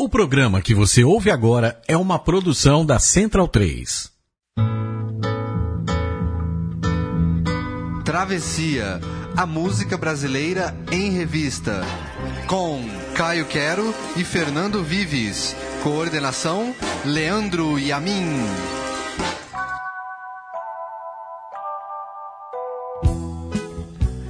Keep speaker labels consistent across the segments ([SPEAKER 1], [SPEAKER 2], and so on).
[SPEAKER 1] O programa que você ouve agora é uma produção da Central 3.
[SPEAKER 2] Travessia, a música brasileira em revista. Com Caio Quero e Fernando Vives. Coordenação, Leandro Yamin.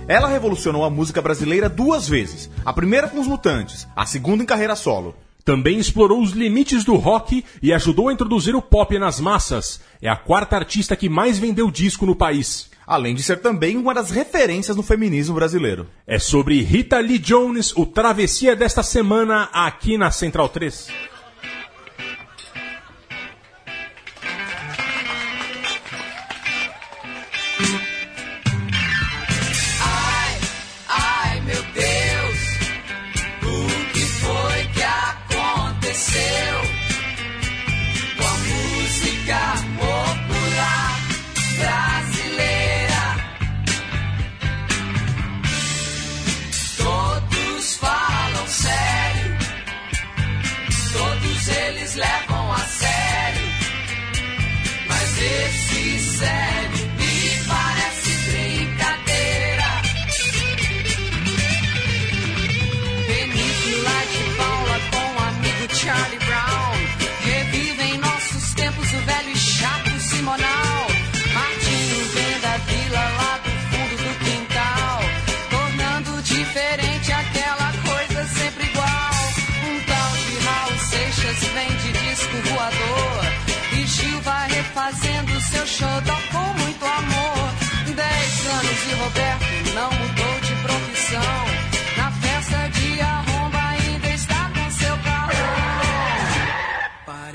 [SPEAKER 3] Ela revolucionou a música brasileira duas vezes. A primeira com os Mutantes, a segunda em carreira solo.
[SPEAKER 4] Também explorou os limites do rock e ajudou a introduzir o pop nas massas. É a quarta artista que mais vendeu disco no país.
[SPEAKER 3] Além de ser também uma das referências no feminismo brasileiro.
[SPEAKER 4] É sobre Rita Lee Jones, o Travessia desta semana aqui na Central 3.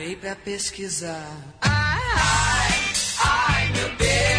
[SPEAKER 5] Parei pra pesquisar. Ai, ai, ai, meu Deus.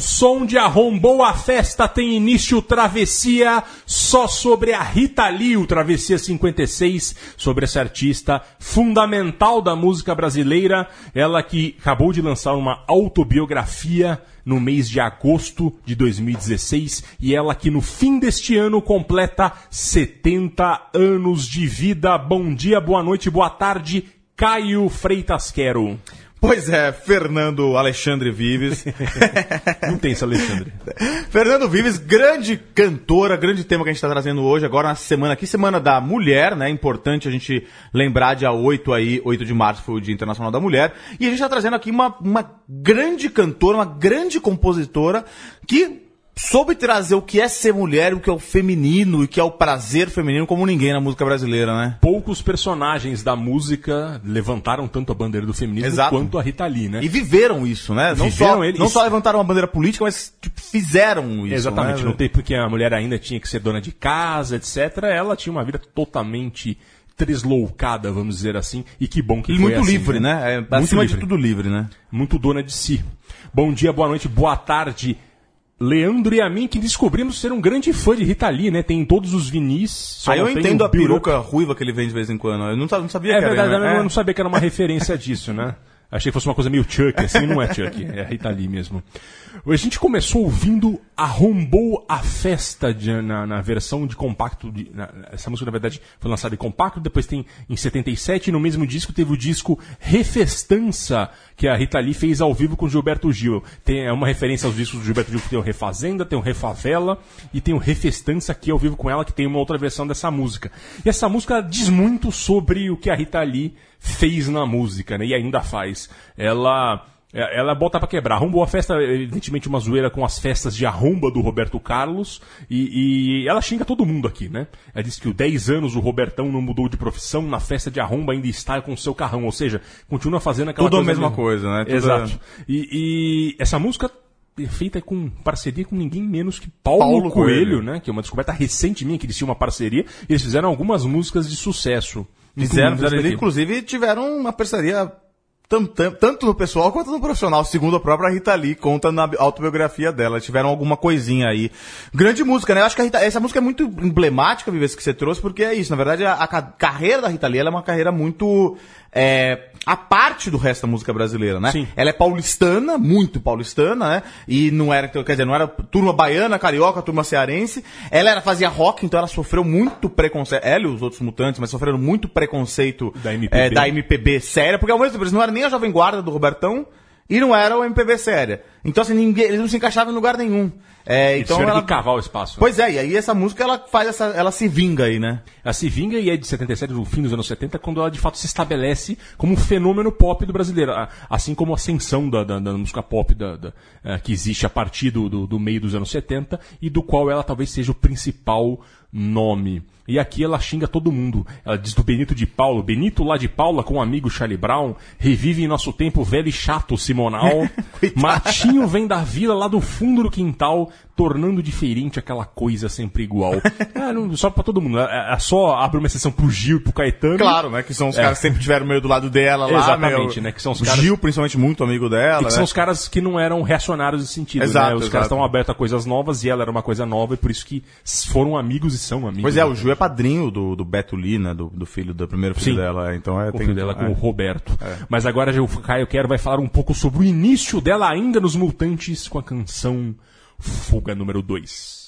[SPEAKER 4] Som de Arrombou a Festa tem início Travessia só sobre a Rita Lee, o Travessia 56, sobre essa artista fundamental da música brasileira, ela que acabou de lançar uma autobiografia no mês de agosto de 2016 e ela que no fim deste ano completa 70 anos de vida. Bom dia, boa noite, boa tarde, Caio Freitas Quero.
[SPEAKER 3] Pois é, Fernando Alexandre Vives.
[SPEAKER 4] Não tem esse Alexandre.
[SPEAKER 3] Fernando Vives, grande cantora, grande tema que a gente está trazendo hoje, agora na semana aqui, semana da mulher, né? Importante a gente lembrar, dia 8 aí, 8 de março foi o Dia Internacional da Mulher. E a gente está trazendo aqui uma, uma grande cantora, uma grande compositora que soube trazer o que é ser mulher, o que é o feminino e o que é o prazer feminino como ninguém na música brasileira, né?
[SPEAKER 4] Poucos personagens da música levantaram tanto a bandeira do feminismo
[SPEAKER 3] Exato.
[SPEAKER 4] quanto a Rita Lee, né?
[SPEAKER 3] E viveram isso, né? Não,
[SPEAKER 4] Viveram
[SPEAKER 3] só,
[SPEAKER 4] ele-
[SPEAKER 3] não
[SPEAKER 4] isso.
[SPEAKER 3] só levantaram uma bandeira política, mas tipo, fizeram isso.
[SPEAKER 4] Exatamente,
[SPEAKER 3] né?
[SPEAKER 4] não tem porque a mulher ainda tinha que ser dona de casa, etc. Ela tinha uma vida totalmente tresloucada, vamos dizer assim, e que bom que
[SPEAKER 3] E
[SPEAKER 4] foi
[SPEAKER 3] muito
[SPEAKER 4] assim,
[SPEAKER 3] livre, né? É,
[SPEAKER 4] Muito
[SPEAKER 3] acima
[SPEAKER 4] livre.
[SPEAKER 3] de tudo livre, né?
[SPEAKER 4] muito dona de si. Bom dia, boa noite, boa tarde. Leandro e a mim que descobrimos ser um grande fã de Rita Lee, né? Tem em todos os vinis.
[SPEAKER 3] Aí eu
[SPEAKER 4] não tem
[SPEAKER 3] entendo
[SPEAKER 4] o
[SPEAKER 3] a peruca ruiva que ele vem de vez em quando. Eu não, não sabia
[SPEAKER 4] É
[SPEAKER 3] que
[SPEAKER 4] verdade,
[SPEAKER 3] era.
[SPEAKER 4] eu
[SPEAKER 3] né?
[SPEAKER 4] não, não sabia que era uma referência disso, né? Achei que fosse uma coisa meio Chuck, assim, não é Chuck, é a Rita Lee mesmo. A gente começou ouvindo Arrombou a Festa de- na, na versão de compacto. de- na- essa música, na verdade, foi lançada em compacto, depois tem em 77, e no mesmo disco teve o disco Refestança, que a Rita Lee fez ao vivo com o Gilberto Gil. Tem é uma referência aos discos do Gilberto Gil que tem o Refazenda, tem o Refavela e tem o Refestança aqui ao vivo com ela, que tem uma outra versão dessa música. E essa música diz muito sobre o que a Rita Lee fez na música, né? E ainda faz. Ela ela bota pra quebrar. Arrombou a festa, evidentemente, uma zoeira com as festas de arromba do Roberto Carlos. E, e ela xinga todo mundo aqui, né? Ela diz que o 10 anos o Robertão não mudou de profissão, na festa de arromba ainda está com o seu carrão. Ou seja, continua fazendo aquela
[SPEAKER 3] Tudo a
[SPEAKER 4] coisa.
[SPEAKER 3] mesma
[SPEAKER 4] mesmo.
[SPEAKER 3] coisa, né? Tudo
[SPEAKER 4] Exato. E, e essa música é feita com parceria com ninguém menos que Paulo,
[SPEAKER 3] Paulo
[SPEAKER 4] Coelho,
[SPEAKER 3] Coelho.
[SPEAKER 4] né? Que é uma descoberta recente minha, que eles tinham uma parceria. E eles fizeram algumas músicas de sucesso.
[SPEAKER 3] Fizeram, fizeram inclusive tiveram uma parceria tam- tam- tanto no pessoal quanto no profissional, segundo a própria Rita Lee, conta na autobiografia dela. Tiveram alguma coisinha aí. Grande música, né? Eu acho que Rita- essa música é muito emblemática, Vives, que você trouxe, porque é isso. Na verdade, a, a ca- carreira da Rita Lee ela é uma carreira muito. É, a parte do resto da música brasileira, né?
[SPEAKER 4] Sim.
[SPEAKER 3] Ela é paulistana, muito paulistana, né? E não era, quer dizer, não era turma baiana, carioca, turma cearense. Ela era, fazia rock, então ela sofreu muito preconceito. Ela e os outros mutantes, mas sofreram muito preconceito
[SPEAKER 4] Da MPB.
[SPEAKER 3] é, da MPB séria, porque ao mesmo tempo eles não eram nem a Jovem Guarda do Robertão e não era o MPB séria. Então, assim, ninguém, eles não se encaixavam em lugar nenhum. É,
[SPEAKER 4] Eles
[SPEAKER 3] então
[SPEAKER 4] tiveram
[SPEAKER 3] ela...
[SPEAKER 4] que cavar o espaço.
[SPEAKER 3] Pois é, e aí essa música ela faz essa. ela se vinga aí, né?
[SPEAKER 4] Ela se vinga e é de 77, do fim dos anos 70, quando ela de fato se estabelece como um fenômeno pop do brasileiro. Assim como a ascensão da, da- da música pop da- da, eh, que existe a partir do, do, do meio dos anos 70 e do qual ela talvez seja o principal nome. E aqui ela xinga todo mundo. Ela diz do Benito de Paulo. Benito lá de Paula com o amigo Charlie Brown. Revive em nosso tempo velho e chato Simonal. Matinho vem da vila lá do fundo do quintal, tornando diferente aquela coisa sempre igual. É, não- só pra todo mundo. É, é só abre uma exceção pro Gil e pro Caetano.
[SPEAKER 3] Claro, né? Que são os
[SPEAKER 4] É.
[SPEAKER 3] caras que sempre tiveram meio do lado dela lá.
[SPEAKER 4] Exatamente,
[SPEAKER 3] meio-
[SPEAKER 4] né, que são os
[SPEAKER 3] o
[SPEAKER 4] caras-
[SPEAKER 3] Gil, principalmente, muito amigo dela.
[SPEAKER 4] E que
[SPEAKER 3] né?
[SPEAKER 4] são os caras que não eram reacionários nesse sentido,
[SPEAKER 3] Exato,
[SPEAKER 4] né? Os
[SPEAKER 3] exato.
[SPEAKER 4] caras estavam abertos a coisas novas e ela era uma coisa nova e por isso que foram amigos e são amigos.
[SPEAKER 3] Pois é,
[SPEAKER 4] né?
[SPEAKER 3] o Gil é padrinho do, do Beto Lee, né? Do, do filho, do primeiro filho
[SPEAKER 4] Sim.
[SPEAKER 3] dela. é, Então é.
[SPEAKER 4] o
[SPEAKER 3] tem-
[SPEAKER 4] filho dela com
[SPEAKER 3] é.
[SPEAKER 4] o Roberto. Mas agora o Caio Quero vai falar um pouco sobre o início dela ainda nos Mutantes com a canção Fuga número 2.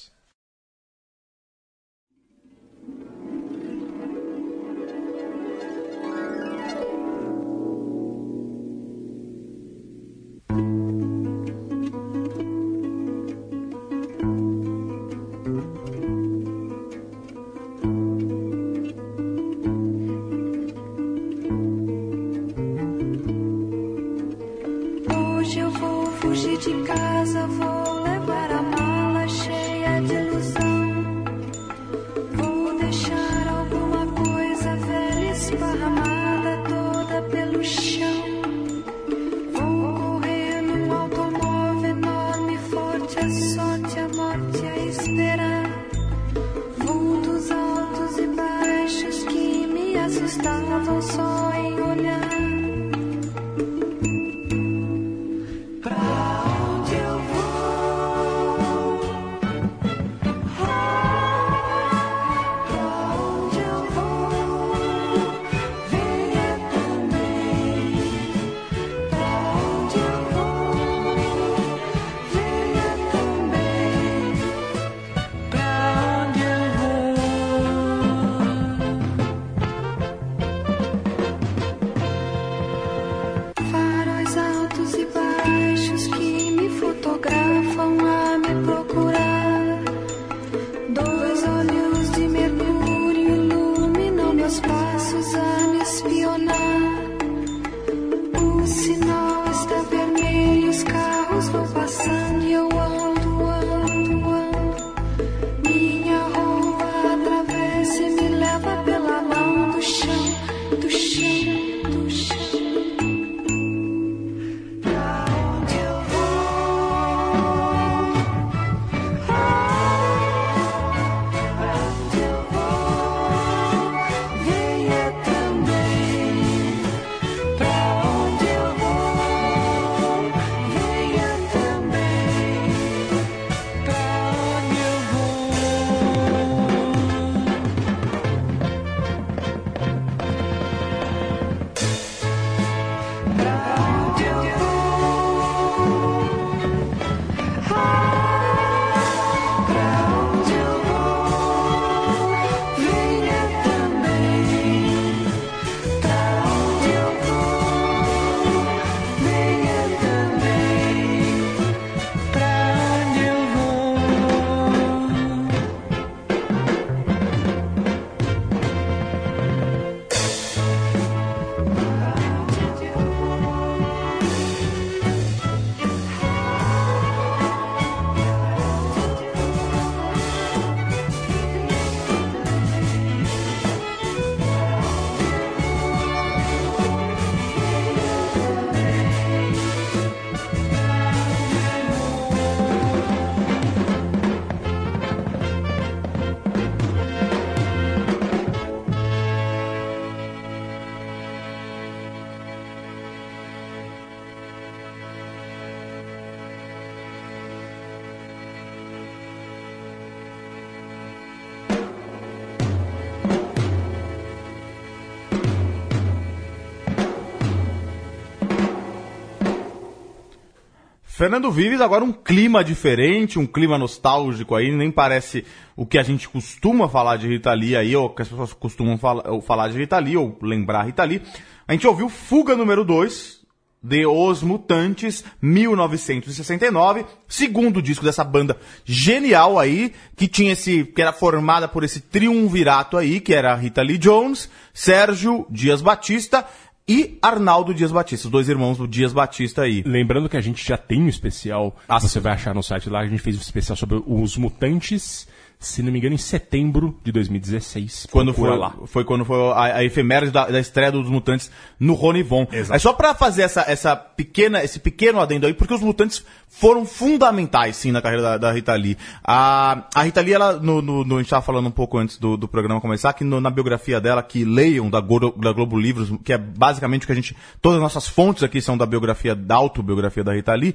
[SPEAKER 3] Fernando Vives, agora um clima diferente, um clima nostálgico aí, nem parece o que a gente costuma falar de Rita Lee aí, ou que as pessoas costumam fala- falar de Rita Lee, ou lembrar Rita Lee. A gente ouviu Fuga número 2, de Os Mutantes, 1969, segundo disco dessa banda genial aí, que tinha esse, que era formada por esse triunvirato aí, que era Rita Lee Jones, Sérgio Dias Batista e Arnaldo Dias Batista, os dois irmãos do Dias Batista aí.
[SPEAKER 4] Lembrando que a gente já tem um especial,
[SPEAKER 3] Ah,
[SPEAKER 4] você vai achar no site lá, a gente fez um especial sobre os mutantes, se não me engano, em setembro de 2016.
[SPEAKER 3] Quando foi,
[SPEAKER 4] lá.
[SPEAKER 3] foi quando foi a, a efeméride da, da estreia dos Mutantes no Rony Von.
[SPEAKER 4] Exato.
[SPEAKER 3] É só pra fazer essa, essa pequena, esse pequeno adendo aí, porque os Mutantes foram fundamentais, sim, na carreira da, da Rita Lee. A, a Rita Lee, ela, no, no, no- a gente tava falando um pouco antes do, do programa começar, que no- na biografia dela, que leiam da, Goro- da Globo Livros, que é basicamente o que a gente, todas as nossas fontes aqui são da biografia, da autobiografia da Rita Lee,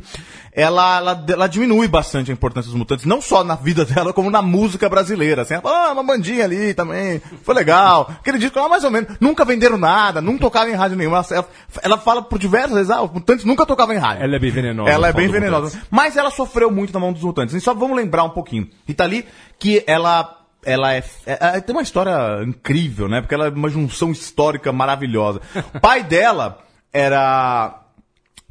[SPEAKER 3] ela, ela, ela diminui bastante a importância dos Mutantes, não só na vida dela, como na música brasileira, assim, ah, uma bandinha ali também, foi legal, aquele disco lá mais ou menos, nunca venderam nada, não tocava em rádio nenhuma, ela, ela fala por diversas vezes, ah, os Mutantes nunca tocavam em rádio.
[SPEAKER 4] Ela é bem venenosa.
[SPEAKER 3] Ela é bem venenosa.
[SPEAKER 4] Mutantes.
[SPEAKER 3] Mas ela sofreu muito na mão dos mutantes. E só vamos lembrar um pouquinho. Rita Lee, que ela. Ela é, é- é- tem uma história incrível, né? Porque ela é uma junção histórica maravilhosa. O pai dela era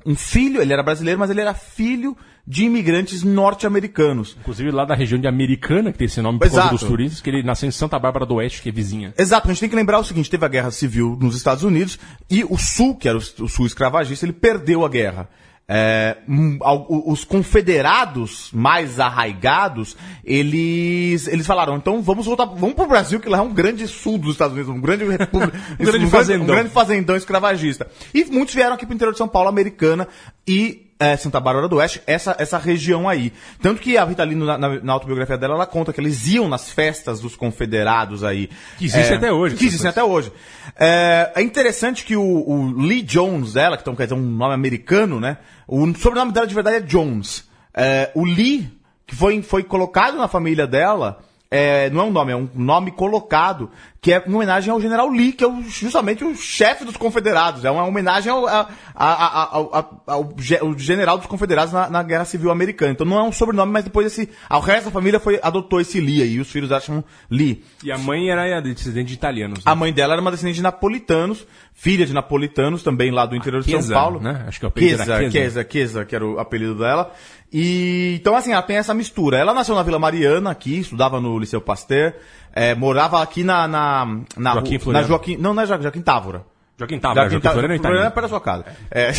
[SPEAKER 3] um filho, ele era brasileiro, mas ele era filho de imigrantes norte-americanos.
[SPEAKER 4] Inclusive lá da região de Americana, que tem esse nome por causa
[SPEAKER 3] Exato.
[SPEAKER 4] dos turistas, que ele nasceu em Santa Bárbara do Oeste, que é vizinha.
[SPEAKER 3] Exato, a gente tem que lembrar o seguinte: teve a guerra civil nos Estados Unidos e o Sul, que era o, Sul escravagista, ele perdeu a guerra. É, hum, os confederados mais arraigados, eles, eles falaram, então vamos voltar, vamos pro Brasil, que lá é um grande sul dos Estados Unidos, um grande república,
[SPEAKER 4] Um grande fazendão.
[SPEAKER 3] um grande fazendão escravagista. E muitos vieram aqui pro interior de São Paulo, Americana e é, Santa Bárbara do Oeste, essa, essa região aí. Tanto que a Rita Lee, na, na, na autobiografia dela, ela conta que eles iam nas festas dos confederados aí.
[SPEAKER 4] Que existe
[SPEAKER 3] É,
[SPEAKER 4] até hoje,
[SPEAKER 3] Que existem até hoje. É, é interessante que o, o Lee Jones dela, que então quer dizer um nome americano, né? O sobrenome dela de verdade é Jones. É, o Lee, que foi, foi colocado na família dela, é, não é um nome, é um nome colocado, que é em homenagem ao general Lee, que é o- justamente o chefe dos confederados. É uma homenagem ao, a- a- a- ao, ao- ao ge- ao general dos confederados na, na Guerra Civil Americana. Então não é um sobrenome, mas depois esse, o resto da família foi, adotou esse Lee aí, e os filhos dela chamam Lee.
[SPEAKER 4] E a mãe era descendente de italianos. né?
[SPEAKER 3] A mãe dela era uma descendente de napolitanos, filha de napolitanos, também lá do interior de São
[SPEAKER 4] Chiesa,
[SPEAKER 3] Paulo.
[SPEAKER 4] né? Acho que o apelido
[SPEAKER 3] Chiesa,
[SPEAKER 4] Chiesa.
[SPEAKER 3] Chiesa, Chiesa, que era o apelido dela. E então assim, ela tem essa mistura. Ela nasceu na Vila Mariana aqui, estudava no Liceu Pasteur, é, morava aqui na na na,
[SPEAKER 4] Joaquim
[SPEAKER 3] na Joaquim, não, não é Joaquim, Joaquim Távora.
[SPEAKER 4] Joaquim Távora, Joaquim
[SPEAKER 3] Tá-
[SPEAKER 4] Floriano é
[SPEAKER 3] Floriano é perto da sua casa. É,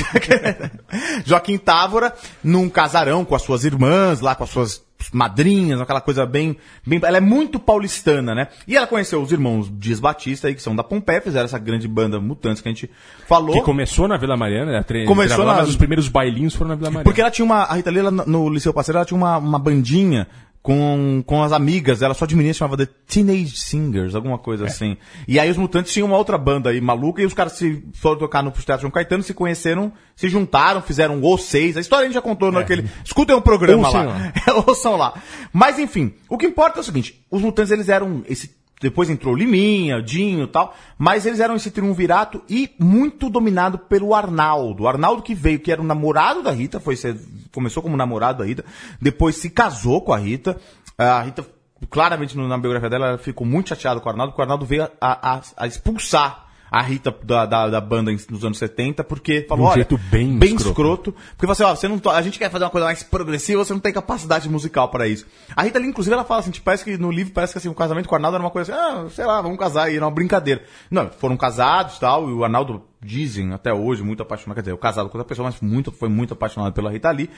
[SPEAKER 3] Joaquim Távora, num casarão com as suas irmãs, lá com as suas madrinhas, aquela coisa bem, bem. Ela é muito paulistana, né? E ela conheceu os irmãos Dias Batista aí, que são da Pompeia, fizeram essa grande banda Mutantes que a gente falou.
[SPEAKER 4] Que começou na Vila Mariana, né? Tre-
[SPEAKER 3] Começou na-
[SPEAKER 4] Mas os primeiros bailinhos foram na Vila Mariana.
[SPEAKER 3] Porque ela tinha uma. A Rita Lee, ela, no Liceu Parceiro, ela tinha uma, uma bandinha com, com as amigas dela, só de menina, chamava The Teenage Singers, alguma coisa assim. E aí os mutantes tinham uma outra banda aí maluca, e os caras se foram tocar no Teatro João Caetano, se conheceram, se juntaram, fizeram o seis. A história a gente já contou naquele. Escutem o programa
[SPEAKER 4] Ouçam
[SPEAKER 3] lá. Ouçam lá. Mas enfim, o que importa é o seguinte: os mutantes eles eram esse. Depois entrou Liminha, Dinho e tal, mas eles eram esse triunvirato e muito dominado pelo Arnaldo. O Arnaldo que veio, que era o namorado da Rita, foi ser, começou como namorado da Rita, depois se casou com a Rita. A Rita, claramente na biografia dela, ela ficou muito chateada com o Arnaldo, porque o Arnaldo veio a, a- a expulsar a Rita da, da, da banda nos anos 70, porque falou,
[SPEAKER 4] um
[SPEAKER 3] olha,
[SPEAKER 4] jeito bem escroto.
[SPEAKER 3] escroto. Porque você, ó, você não, a gente quer fazer uma coisa mais progressiva, você não tem capacidade musical para isso. A Rita ali, inclusive, ela fala assim, tipo, parece que no livro parece que assim, o casamento com o Arnaldo era uma coisa assim, ah, sei lá, vamos casar aí, era uma brincadeira. Não, foram casados e tal, e o Arnaldo dizem até hoje muito apaixonado, quer dizer, eu casado com outra pessoa, mas muito, foi muito apaixonado pela Rita Lee.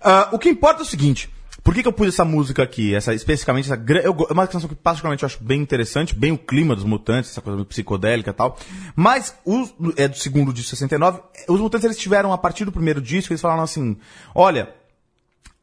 [SPEAKER 3] Ah, o que importa é o seguinte, por que, que eu pus essa música aqui? Essa, especificamente, essa, eu, é uma canção que particularmente eu acho bem interessante, bem o clima dos mutantes, essa coisa psicodélica e tal. Mas, os, é do segundo disco 69, os mutantes eles tiveram, a partir do primeiro disco, eles falaram assim, olha,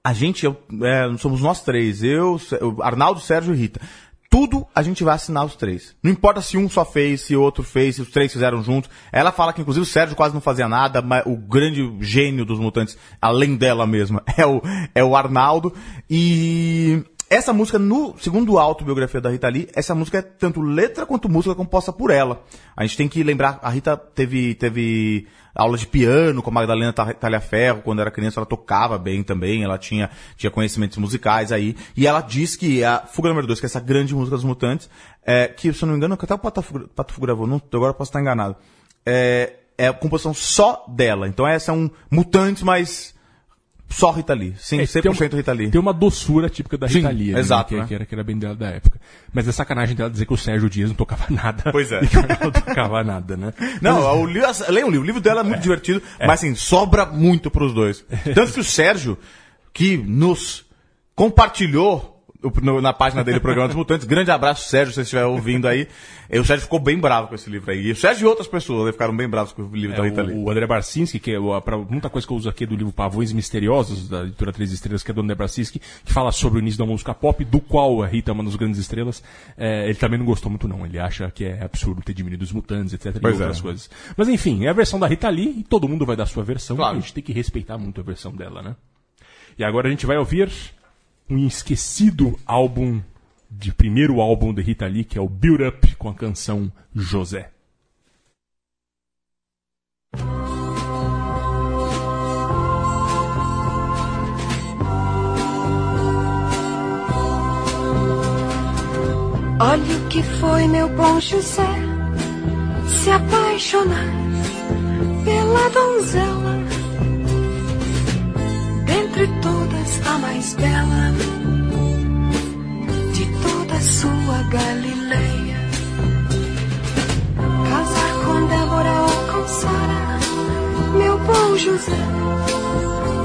[SPEAKER 3] a gente, eu, é, somos nós três, eu, Arnaldo, Sérgio e Rita. Tudo a gente vai assinar os três. Não importa se um só fez, se outro fez, se os três fizeram juntos. Ela fala que inclusive o Sérgio quase não fazia nada, mas o grande gênio dos mutantes, além dela mesma, é o, é o Arnaldo. E Essa música, no segundo a autobiografia da Rita Lee, essa música é tanto letra quanto música composta por ela. A gente tem que lembrar, a Rita teve, teve aula de piano com a Magdalena Ta- Talhaferro, quando era criança ela tocava bem também, ela tinha, tinha conhecimentos musicais aí, e ela diz que a Fuga número 2, que é essa grande música dos Mutantes, é, que se eu não me engano, até o Patafu, Patafu gravou, não, agora posso estar enganado, é, é a composição só dela, então essa é um Mutantes, mas só Rita Lee, sim,
[SPEAKER 4] É,
[SPEAKER 3] 100%
[SPEAKER 4] tem uma-
[SPEAKER 3] Rita Lee.
[SPEAKER 4] Tem uma doçura típica da Rita
[SPEAKER 3] Sim,
[SPEAKER 4] Lee, ali,
[SPEAKER 3] exato,
[SPEAKER 4] né,
[SPEAKER 3] né?
[SPEAKER 4] que, que era, que era bem dela da época. Mas é sacanagem dela dizer que o Sérgio Dias não tocava nada.
[SPEAKER 3] Pois é.
[SPEAKER 4] E que ela não tocava nada, né?
[SPEAKER 3] Não, o livro, leia um livro. O livro dela é muito divertido, mas assim, sobra muito pros dois. Tanto que o Sérgio, que nos compartilhou o- no- na página dele, o Programa dos Mutantes, grande abraço, Sérgio, se você estiver ouvindo aí. E o Sérgio ficou bem bravo com esse livro aí. E o Sérgio e outras pessoas né, ficaram bem bravos com o livro
[SPEAKER 4] É,
[SPEAKER 3] da Rita Lee.
[SPEAKER 4] o, André Barcinski, que é pra, muita coisa que eu uso aqui do livro Pavões Misteriosos, da editora Três Estrelas, que é do André Barcinski, que fala sobre o início da música pop, do qual a Rita é uma das grandes estrelas. É, ele também não gostou muito, não. Ele acha que é absurdo ter diminuído os mutantes, etc.
[SPEAKER 3] Pois
[SPEAKER 4] e outras
[SPEAKER 3] é.
[SPEAKER 4] coisas. Mas enfim, é a versão da Rita Lee e todo mundo vai dar a sua versão.
[SPEAKER 3] Claro.
[SPEAKER 4] A gente tem que respeitar muito a versão dela, né? E agora a gente vai ouvir um esquecido álbum de primeiro álbum de Rita Lee, que é o Build Up com a canção José.
[SPEAKER 6] Olha o que foi meu bom José se apaixonar pela donzela. Dentre todas a mais bela de toda sua Galileia. Casar com Débora ou com Sara, meu bom José,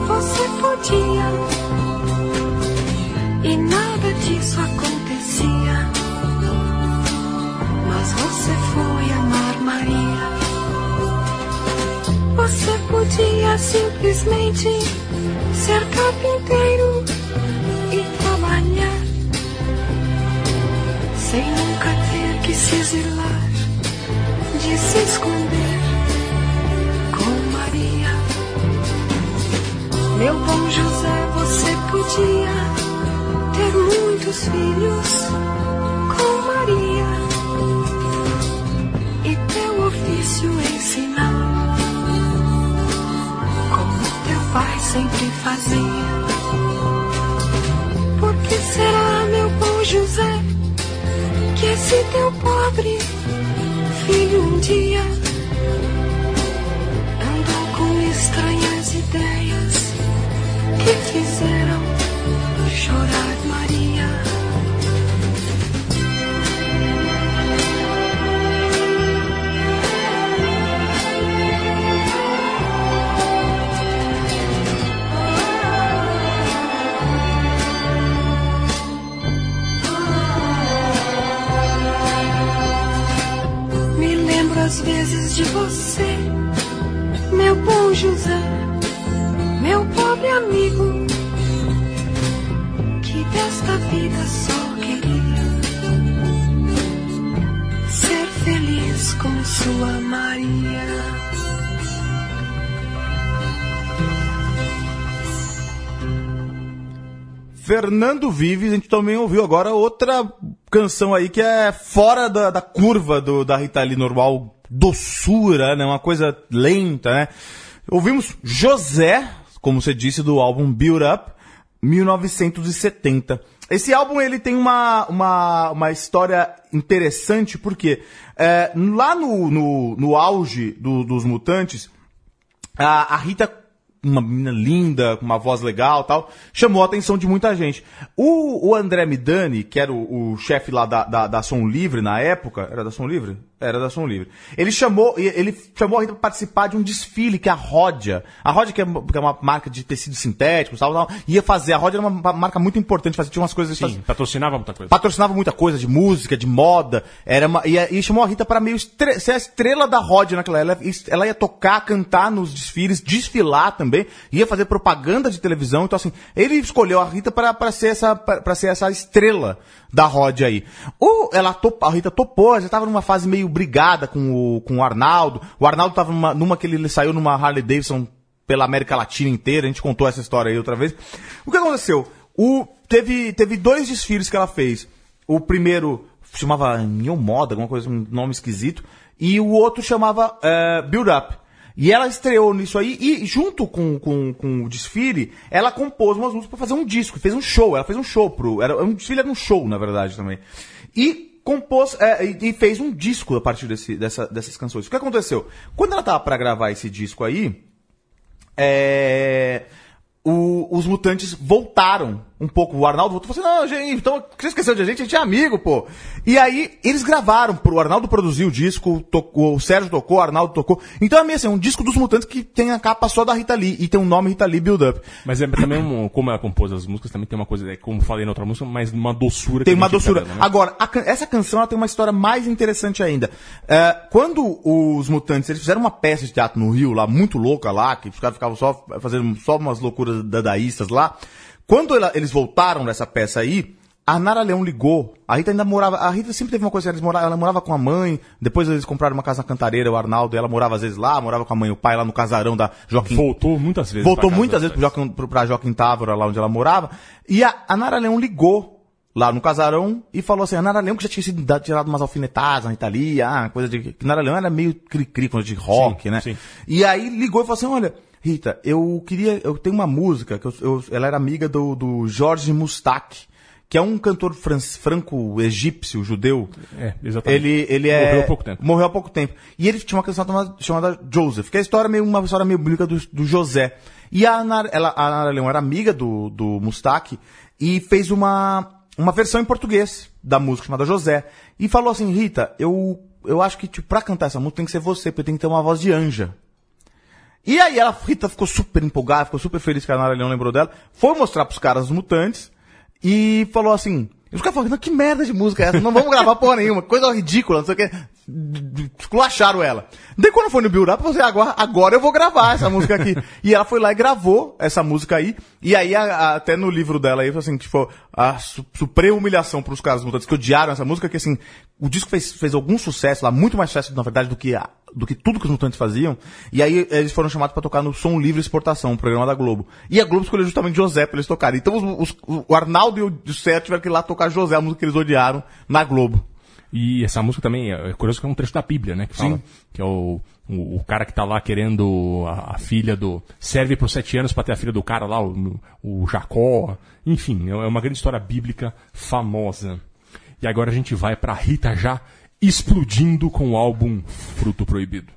[SPEAKER 6] você podia. E nada disso acontecia. Mas você foi amar Maria. Você podia simplesmente ser carpinteiro e trabalhar. Sem nunca ter que se exilar, de se esconder com Maria. Meu bom José, você podia ter muitos filhos com Maria e teu ofício ensinar pai sempre fazia. Por que será, meu bom José, que esse teu pobre filho um dia andou com estranhas ideias que fizeram chorar Maria? Às vezes de você, meu bom José, meu pobre amigo, que desta vida só queria ser feliz com sua Maria.
[SPEAKER 3] Fernando Vives, a gente também ouviu agora outra canção aí que é fora da, da curva do, da Rita Lee normal, doçura, né? Uma coisa lenta, né? Ouvimos José, como você disse, do álbum Build Up, 1970. Esse álbum ele tem uma, uma, uma história interessante, porque é, lá no, no, no auge do- dos Mutantes, a, a Rita, uma menina linda, com uma voz legal tal, chamou a atenção de muita gente. O, o André Midani, que era o, o chefe lá da, da, da Som Livre na época, era da Som Livre? Era da Som Livre. Ele chamou, ele chamou a Rita para participar de um desfile que é a Rodia. A Rodia, que é, que é uma marca de tecidos sintéticos tal, tal, ia fazer. A Rodia era uma marca muito importante, fazia tinha umas coisas...
[SPEAKER 4] Sim, patrocinava muita coisa.
[SPEAKER 3] patrocinava muita coisa de música, de moda, era uma, e, e chamou a Rita para meio estre- ser a estrela da Rod naquela ela, ela ia tocar, cantar nos desfiles, desfilar também, ia fazer propaganda de televisão, então assim, ele escolheu a Rita para ser essa para ser essa estrela da Rod aí. O, ela top, a Rita topou, já estava numa fase meio brigada com o, com o Arnaldo. O Arnaldo estava numa, numa que ele saiu numa Harley Davidson pela América Latina inteira, a gente contou essa história aí outra vez. O que aconteceu? O teve, teve dois desfiles que ela fez. O primeiro chamava New Moda, alguma coisa, um nome esquisito. E o outro chamava eh, Build Up. E ela estreou nisso aí, e junto com, com, com o desfile, ela compôs umas músicas pra fazer um disco, fez um show, ela fez um show pro. Era, um desfile era um show, na verdade, também. E compôs é, e, fez um disco a partir desse, dessa, dessas canções. O que aconteceu? Quando ela tava pra gravar esse disco aí, é, o- os mutantes voltaram um pouco. O Arnaldo voltou e falou assim: Não, gente, então você esqueceu de a gente, a gente é amigo, pô. E aí eles gravaram, pro, o Arnaldo produziu o disco, tocou, o Sérgio tocou, o Arnaldo tocou. Então é meio assim, um disco dos mutantes que tem a capa só da Rita Lee e tem o nome Rita Lee Build Up.
[SPEAKER 4] Mas é também, um, como ela compôs as músicas, também tem uma coisa, é, como falei na outra música, mas uma doçura.
[SPEAKER 3] Tem
[SPEAKER 4] que
[SPEAKER 3] uma doçura.
[SPEAKER 4] dela, né?
[SPEAKER 3] Agora, a essa canção ela tem uma história mais interessante ainda. É, quando os mutantes eles fizeram uma peça de teatro no Rio, lá, muito louca lá, que os caras ficavam só fazendo só umas loucuras dadaístas lá. Quando ela- eles voltaram dessa peça aí, a Nara Leão ligou. A Rita ainda morava. A Rita sempre teve uma coisa, moravam, ela morava com a mãe, depois eles compraram uma casa na Cantareira, o Arnaldo, e ela morava às vezes lá, morava com a mãe e o pai lá no casarão da Joaquim
[SPEAKER 4] Voltou muitas vezes.
[SPEAKER 3] Voltou muitas vezes pro Joaquim, pro, pra Joaquim Távora, lá onde ela morava. E a, a Nara Leão ligou lá no casarão e falou assim, a Nara Leão que já tinha sido dado, tirado umas alfinetadas na Itália, ah, coisa de... Nara Leão era meio cri-cri, coisa de rock,
[SPEAKER 4] Sim,
[SPEAKER 3] né?
[SPEAKER 4] sim.
[SPEAKER 3] E aí ligou e falou assim, olha, Rita, eu queria... Eu tenho uma música, que eu, eu- ela era amiga do, do Jorge Mustak, que é um cantor fran- franco-egípcio, judeu.
[SPEAKER 4] É, exatamente.
[SPEAKER 3] Ele, ele é...
[SPEAKER 4] Morreu há pouco tempo.
[SPEAKER 3] Morreu há pouco tempo. E ele tinha uma canção chamada, chamada Joseph, que é a história meio, uma história meio bíblica do, do José. E a Ana, ela, a Ana Leão era amiga do, do Mustak e fez uma, uma versão em português da música chamada José. E falou assim, Rita, eu, eu acho que tipo, pra cantar essa música tem que ser você, porque tem que ter uma voz de anja. E aí ela, Rita ficou super empolgada, ficou super feliz que a Nara Leão lembrou dela, foi mostrar pros caras os mutantes e falou assim, os caras falaram, "Não, que merda de música é essa? Não vamos gravar porra nenhuma, coisa ridícula, não sei o que. Esculacharam ela. Daí quando foi no build up, eu falei, agora, agora eu vou gravar essa música aqui. e ela foi lá e gravou essa música aí. E aí, a- a- até no livro dela aí, assim, tipo, a su suprema humilhação pros caras mutantes que odiaram essa música, que assim, o disco fez, fez algum sucesso lá, muito mais sucesso, na verdade, do que, a- do que tudo que os mutantes faziam. E aí eles foram chamados pra tocar no Som Livre Exportação, um programa da Globo. E a Globo escolheu justamente José pra eles tocarem. Então os- os- o Arnaldo e o Sérgio tiveram que ir lá tocar José, a música que eles odiaram, na Globo.
[SPEAKER 4] E essa música também é curioso que é um trecho da Bíblia, né? Que fala que é o, o, o cara que tá lá querendo a, a filha do. Serve por sete anos pra ter a filha do cara lá, o, o Jacó. Enfim, é uma grande história bíblica famosa. E agora a gente vai pra Rita já explodindo com o álbum Fruto Proibido.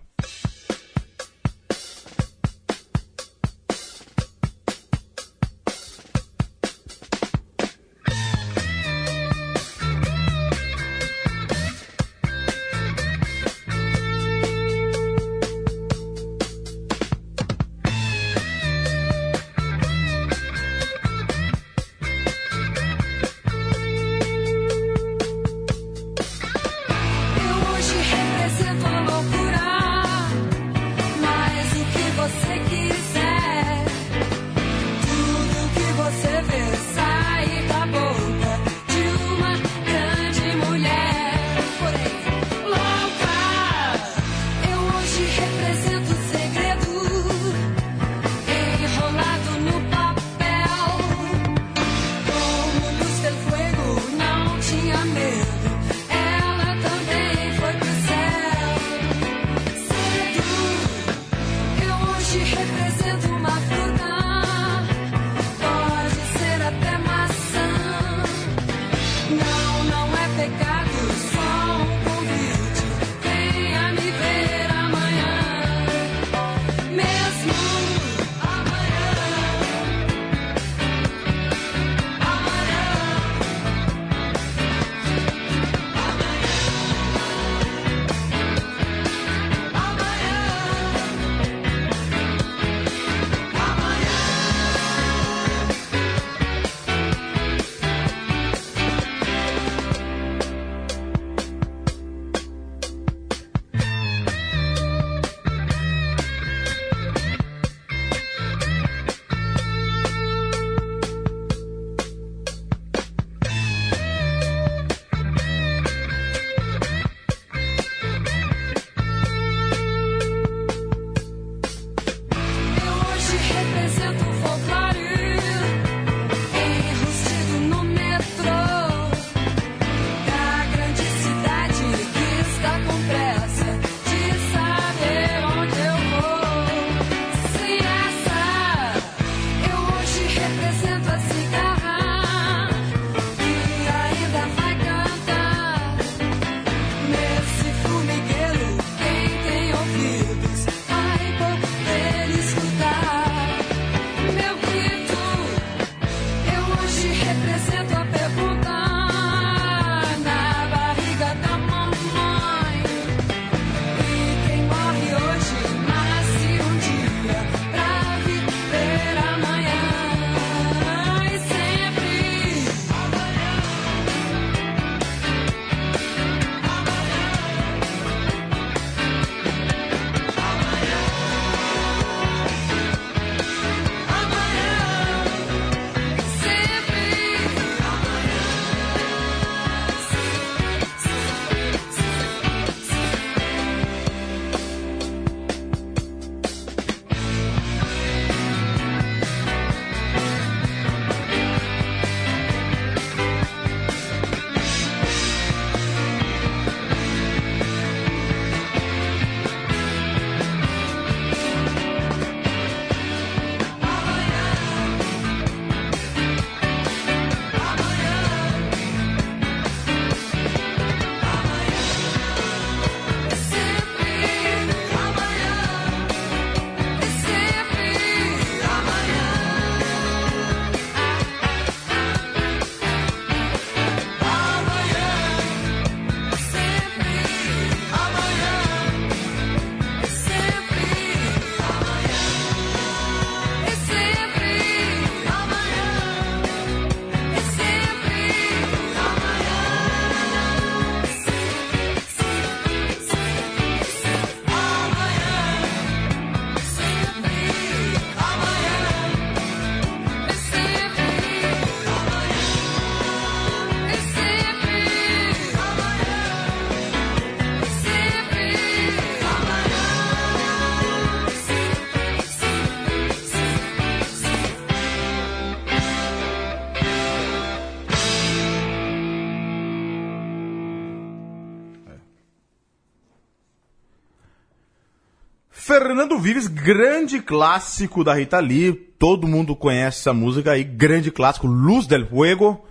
[SPEAKER 3] Fernando Vives, grande clássico da Rita Lee. Todo mundo conhece essa música aí, grande clássico, Luz del Fuego.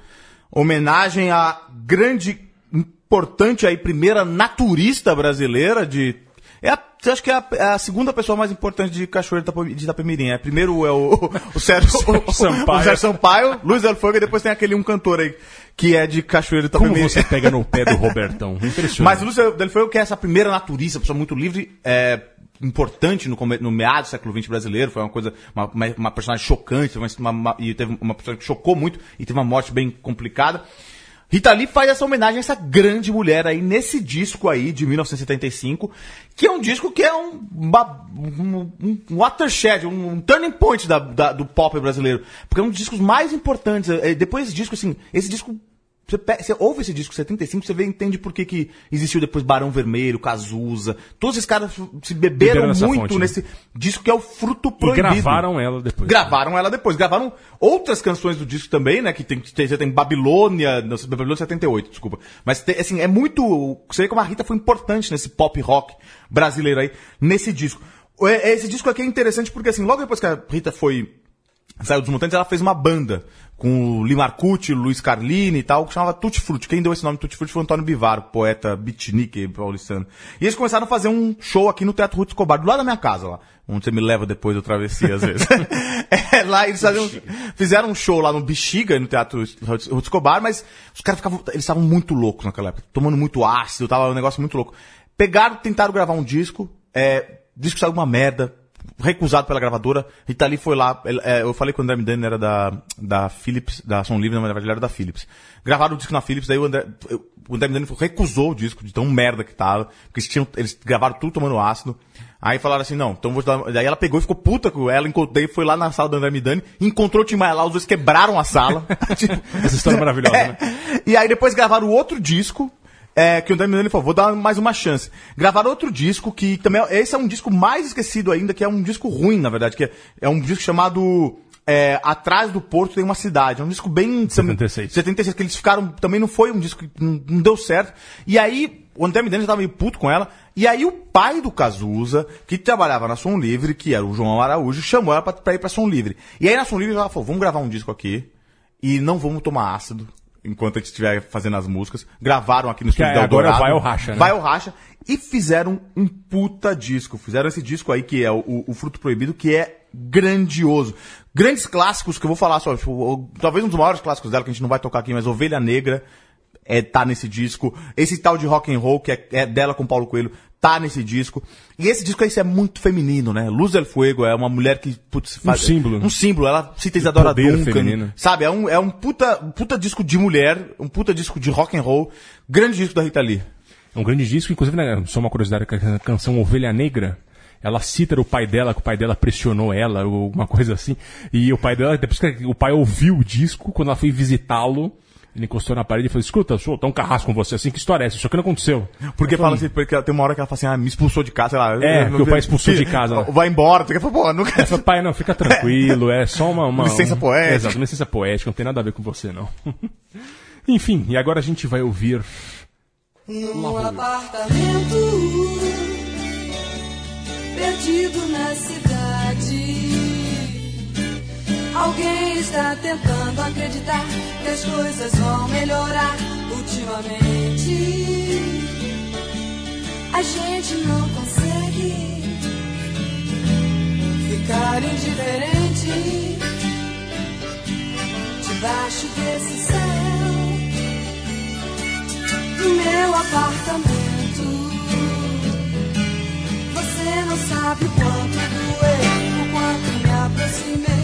[SPEAKER 3] Homenagem à grande, importante aí, primeira naturista brasileira de. É a, acho que é a, é a segunda pessoa mais importante de Cachoeira de Itape- de Itapemirim. É, primeiro é o, o Sérgio o,
[SPEAKER 4] Sampaio.
[SPEAKER 3] o Sérgio Sampaio, Luz del Fuego, e depois tem aquele um cantor aí que é de Cachoeira de
[SPEAKER 4] Como
[SPEAKER 3] Itapemirim.
[SPEAKER 4] você pega no pé do Robertão? Impressionante.
[SPEAKER 3] Mas o Lúcio Del Fuego, que é essa primeira naturista, pessoa muito livre, é, importante no, no meado do século XX brasileiro, foi uma coisa, uma, uma, uma personagem chocante, uma, uma- uma- e teve uma pessoa que chocou muito e teve uma morte bem complicada. Rita Lee faz essa homenagem a essa grande mulher aí nesse disco aí de 1975, que é um disco que é um, ba- um, um, um watershed, um, um turning point da, da- do pop brasileiro. Porque é um dos discos mais importantes. É, Depois desse disco, assim, esse disco você, você ouve esse disco 75, você vê, entende por que, que existiu depois Barão Vermelho, Cazuza. Todos esses caras se beberam muito
[SPEAKER 4] fonte, né?
[SPEAKER 3] nesse disco que é o fruto
[SPEAKER 4] E
[SPEAKER 3] proibido.
[SPEAKER 4] gravaram ela depois.
[SPEAKER 3] Gravaram ela depois. Gravaram outras canções do disco também, né? Que tem, tem, você tem Babilônia, não, Babilônia 78, desculpa. Mas, tem, assim, é muito... Você vê como a Rita foi importante nesse pop rock brasileiro aí, nesse disco. É- Esse disco aqui é interessante porque, assim, logo depois que a Rita foi saiu dos Mutantes, ela fez uma banda com o Limar Marcucci, o Luiz Carlini e tal, que chamava Tutti Frutti. Quem deu esse nome Tutti Frutti foi o Antônio Bivar, poeta beatnik paulistano. E eles começaram a fazer um show aqui no Teatro Ruth Escobar, do lado da minha casa lá, onde você me leva depois da travessia às vezes. é, lá eles faziam, fizeram um show lá no Bexiga, no Teatro Ruth Escobar, mas os caras ficavam, eles estavam muito loucos naquela época, tomando muito ácido, tava um negócio muito louco. Pegaram, tentaram gravar um disco, é, disco saiu uma merda, recusado pela gravadora. Rita Lee foi lá. é, eu falei que o André Midani era da, da Philips, da Som Livre, na verdade ele era da Philips. Gravaram o disco na Philips, daí o André, eu- o André Midani recusou o disco de tão merda que tava. Porque eles, tinham, eles gravaram tudo tomando ácido. Aí falaram assim, não, então vou te dar. Daí ela pegou e ficou puta com ela, encontrou, daí foi lá na sala do André Midani, encontrou o Tim Maia lá, os dois quebraram a sala. Tipo,
[SPEAKER 4] Essa história é maravilhosa,
[SPEAKER 3] é.
[SPEAKER 4] né?
[SPEAKER 3] E aí depois gravaram outro disco, é, que o André Milani falou, vou dar mais uma chance. Gravaram outro disco, que também, é- esse é um disco mais esquecido ainda, que é um disco ruim, na verdade, que é, é um disco chamado é, Atrás do Porto tem uma cidade. É um disco bem...
[SPEAKER 4] 76.
[SPEAKER 3] 76, que eles ficaram, também não foi um disco que não, não deu certo. E aí, o André já tava meio puto com ela, e aí o pai do Cazuza, que trabalhava na Som Livre, que era o João Araújo, chamou ela pra, pra ir pra Som Livre. E aí na Som Livre ela falou, vamos gravar um disco aqui, e não vamos tomar ácido enquanto a gente estiver fazendo as músicas. Gravaram aqui no estúdio da
[SPEAKER 4] agora vai ao racha, né?
[SPEAKER 3] Vai ao racha. E fizeram um puta disco. Fizeram esse disco aí, que é o, o- o Fruto Proibido, que é grandioso. Grandes clássicos que eu vou falar só. tipo, o- talvez um dos maiores clássicos dela, que a gente não vai tocar aqui, mas Ovelha Negra é, tá nesse disco. Esse tal de rock and roll, que é, é dela com Paulo Coelho, tá nesse disco. E esse disco aí é muito feminino, né? Luz del Fuego é uma mulher que, putz, faz,
[SPEAKER 4] símbolo.
[SPEAKER 3] Um símbolo. Ela cita Isadora Duncan.
[SPEAKER 4] feminino.
[SPEAKER 3] Sabe? É um, é um puta, um puta disco de mulher, um puta disco de rock and roll. Grande disco da Rita Lee.
[SPEAKER 4] É um grande disco, inclusive, né, só uma curiosidade, a canção Ovelha Negra, ela cita o pai dela, que o pai dela pressionou ela, ou alguma coisa assim. E o pai dela, depois que o pai ouviu o disco, quando ela foi visitá-lo, ele encostou na parede e falou, escuta, sou, tá um carrasco com você, assim, que história é essa? Isso aqui não aconteceu.
[SPEAKER 3] Porque fala assim, porque tem uma hora que ela fala assim, ah, me expulsou de casa, sei lá.
[SPEAKER 4] É, que o pai expulsou de casa?
[SPEAKER 3] Vai embora. Fala, pô, nunca...
[SPEAKER 4] Ela falou, pai, não, fica tranquilo, é só uma... uma
[SPEAKER 3] Licença
[SPEAKER 4] um-
[SPEAKER 3] poética.
[SPEAKER 4] Exato, uma licença poética, não tem nada a ver com você, não. Enfim, e agora a gente vai ouvir...
[SPEAKER 5] Num apartamento perdido na cidade. Alguém está tentando acreditar que as coisas vão melhorar ultimamente. A gente não consegue ficar indiferente debaixo desse céu no meu apartamento. Você não sabe o quanto doeu, o quanto me aproximei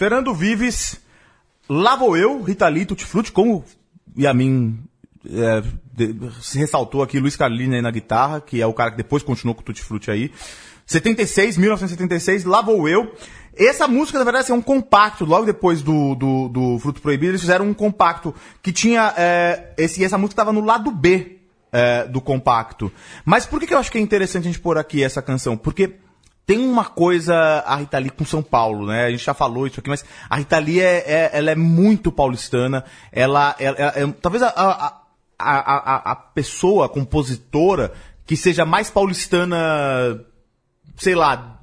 [SPEAKER 3] Fernando Vives, lá vou eu, Rita Lee, Tutti Frutti, como Yamin é, de- se ressaltou aqui, Luiz Carlini aí na guitarra, que é o cara que depois continuou com o Tutti Frutti aí. 76, 1976, lá vou eu. Essa música, na verdade, assim, é um compacto. Logo depois do, do, do Fruto Proibido, eles fizeram um compacto que tinha. É, esse, essa música estava no lado B é, do compacto. Mas por que, que eu acho que é interessante a gente pôr aqui essa canção? Porque tem uma coisa a Rita Lee com São Paulo, né? A gente já falou isso aqui, mas a Rita Lee é, é- ela é muito paulistana. Ela, ela- ela- é- talvez a, a, a, a, pessoa, a compositora, que seja mais paulistana, sei lá,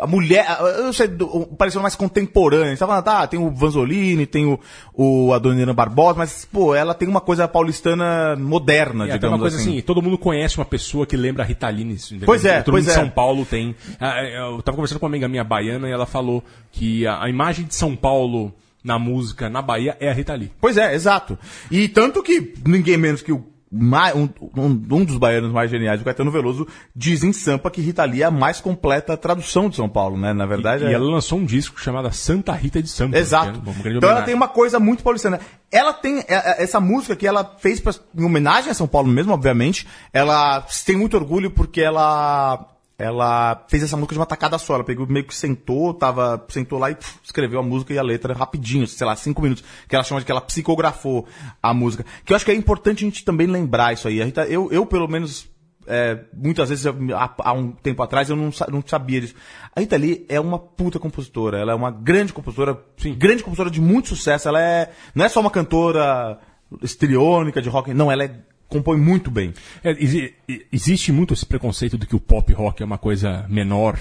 [SPEAKER 3] a mulher, eu não sei, do- pareceu mais contemporânea. Gente tava falando, tá, tem o Vanzolini, tem o, o Adoniran Barbosa, mas, pô, ela tem uma coisa paulistana moderna,
[SPEAKER 4] É,
[SPEAKER 3] digamos
[SPEAKER 4] uma coisa assim.
[SPEAKER 3] assim.
[SPEAKER 4] todo mundo conhece uma pessoa que lembra a Rita Lee.
[SPEAKER 3] Pois é,
[SPEAKER 4] Todo
[SPEAKER 3] pois
[SPEAKER 4] mundo em
[SPEAKER 3] é.
[SPEAKER 4] São Paulo tem. Ah, Eu tava conversando com uma amiga minha baiana e ela falou que a, a imagem de São Paulo na música, na Bahia, é a Rita Lee.
[SPEAKER 3] Pois é, exato. E tanto que ninguém menos que o um, um- um dos baianos mais geniais, o Caetano Veloso, diz em Sampa que Rita Lee é a mais completa tradução de São Paulo, né? Na verdade,
[SPEAKER 4] E
[SPEAKER 3] é...
[SPEAKER 4] ela lançou um disco chamado Santa Rita de Sampa.
[SPEAKER 3] Exato.
[SPEAKER 4] é
[SPEAKER 3] Então ela
[SPEAKER 4] homenagem.
[SPEAKER 3] tem uma coisa muito paulistana. Ela tem é, é, essa música que ela fez pra, em homenagem a São Paulo mesmo, obviamente. Ela tem muito orgulho porque ela ela fez essa música de uma tacada só. Ela pegou meio que sentou, tava sentou lá e pff, escreveu a música e a letra rapidinho, sei lá, cinco minutos. Que ela chama de que ela psicografou a música. Que eu acho que é importante a gente também lembrar isso aí. A Rita, eu, eu pelo menos é, muitas vezes, há, há um tempo atrás, eu não, não sabia disso. A Rita Lee é uma puta compositora. Ela é uma grande compositora, sim, grande compositora de muito sucesso. Ela é, não é só uma cantora estriônica de rock, não, ela é, compõe muito bem.
[SPEAKER 4] É, exi- existe muito esse preconceito de que o pop rock é uma coisa menor.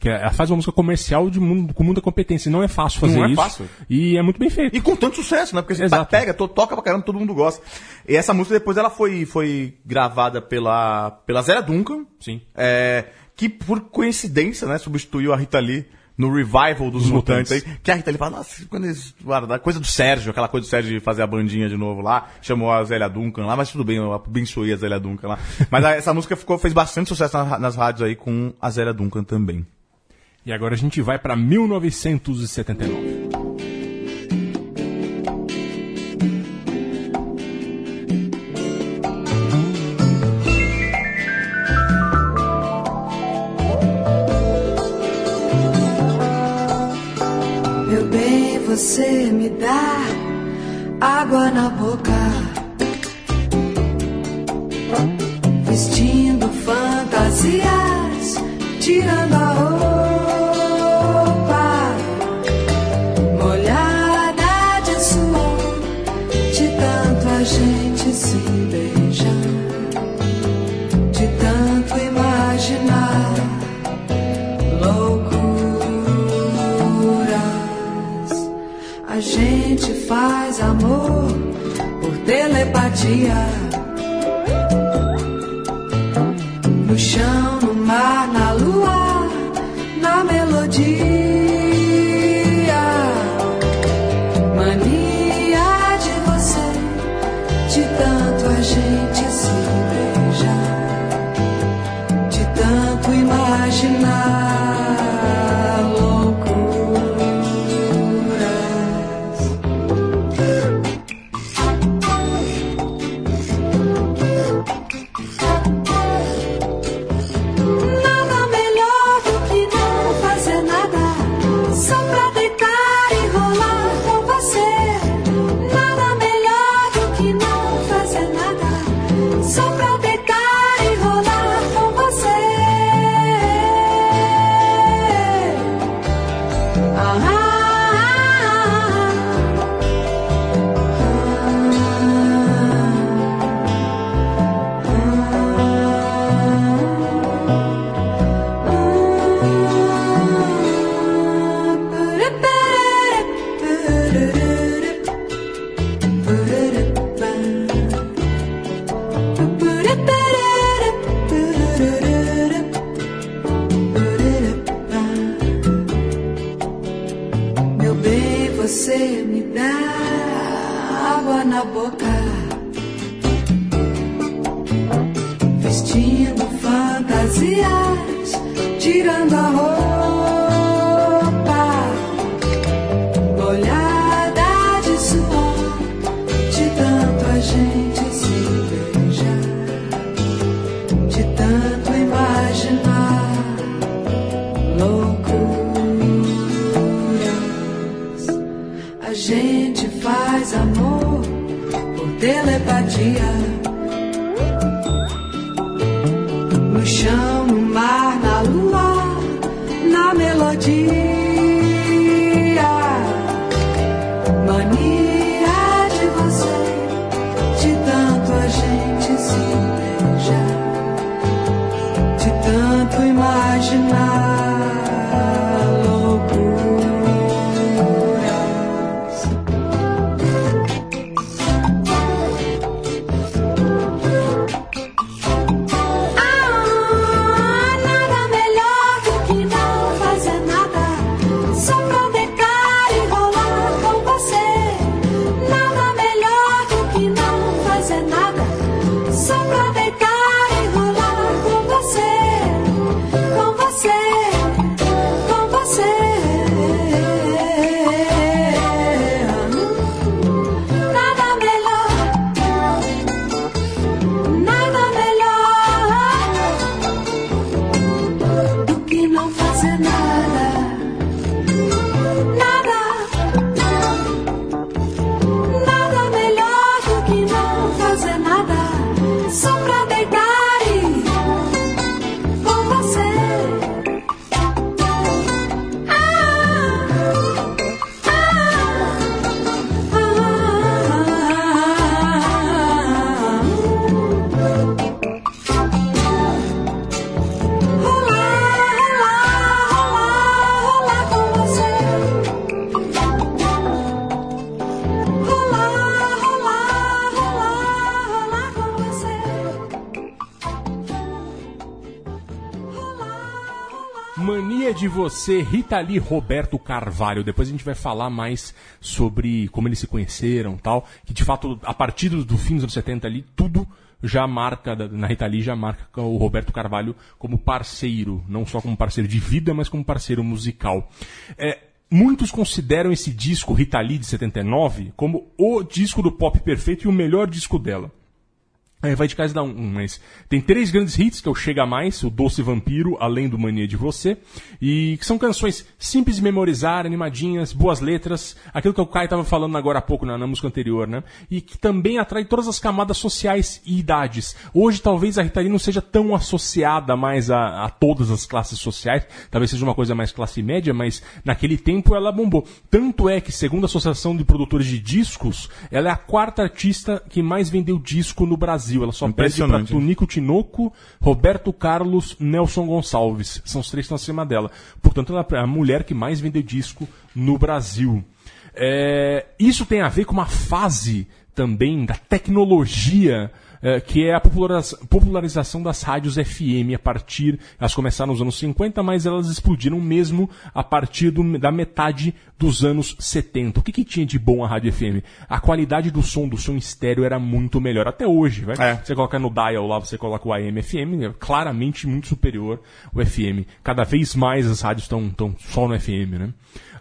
[SPEAKER 4] Que ela faz uma música comercial de mundo, com muita competência. Não é fácil fazer
[SPEAKER 3] Não é
[SPEAKER 4] isso.
[SPEAKER 3] fácil.
[SPEAKER 4] E é muito bem feito.
[SPEAKER 3] E com tanto sucesso, né? Porque você
[SPEAKER 4] Exato.
[SPEAKER 3] pega, to- toca pra caramba, todo mundo gosta. E essa música depois ela foi, foi gravada pela, pela Zélia Duncan.
[SPEAKER 4] Sim.
[SPEAKER 3] É, que por coincidência, né, substituiu a Rita Lee no revival dos Mutantes,
[SPEAKER 4] Mutantes.
[SPEAKER 3] aí. Que a Rita Lee fala, nossa, quando eles, guarda, coisa do Sérgio, aquela coisa do Sérgio de fazer a bandinha de novo lá, chamou a Zélia Duncan lá, mas tudo bem, eu abençoei a Zélia Duncan lá. Mas a- essa música ficou, fez bastante sucesso na- nas rádios aí com a Zélia Duncan também.
[SPEAKER 4] E agora a gente vai pra 1979.
[SPEAKER 5] Você me dá água na boca. Vestindo fantasias, tirando a roupa. Faz amor por telepatia. No chão, no mar, na lua, na melodia. Você,
[SPEAKER 4] Rita Lee Roberto Carvalho. Depois a gente vai falar mais sobre como eles se conheceram tal. Que de fato, a partir do, fim dos anos 70 ali, tudo já marca, na Rita Lee já marca o Roberto Carvalho como parceiro. Não só como parceiro de vida, mas como parceiro musical. É, muitos consideram esse disco, Rita Lee de 79, como o disco do pop perfeito e o melhor disco dela. É, vai de cada um, mas tem três grandes hits, que é o Chega Mais, o Doce Vampiro, além do Mania de Você, e que são canções simples de memorizar, animadinhas, boas letras, aquilo que o Caio estava falando agora há pouco na, na música anterior, né? E que também atrai todas as camadas sociais e idades. Hoje talvez a Rita não seja tão associada mais a, a todas as classes sociais, talvez seja uma coisa mais classe média, mas naquele tempo ela bombou. Tanto é que, segundo a Associação de Produtores de Discos, ela é a quarta artista que mais vendeu disco no Brasil. Ela só perde para. Tunico Tinoco, Roberto Carlos, Nelson Gonçalves. São os três que estão acima dela. Portanto, ela é a mulher que mais vendeu disco no Brasil. É, isso tem a ver com uma fase também da tecnologia eh, que é a populariza- popularização das rádios FM a partir, elas começaram nos anos 50, mas elas explodiram mesmo a partir do- da metade dos anos 70. O que, que tinha de bom a rádio FM? A qualidade do som, do som estéreo era muito melhor. Até hoje, vai?
[SPEAKER 3] É.
[SPEAKER 4] Você coloca no dial lá, você coloca o AM, FM, é claramente muito superior o FM. Cada vez mais as rádios estão estão só no FM, né?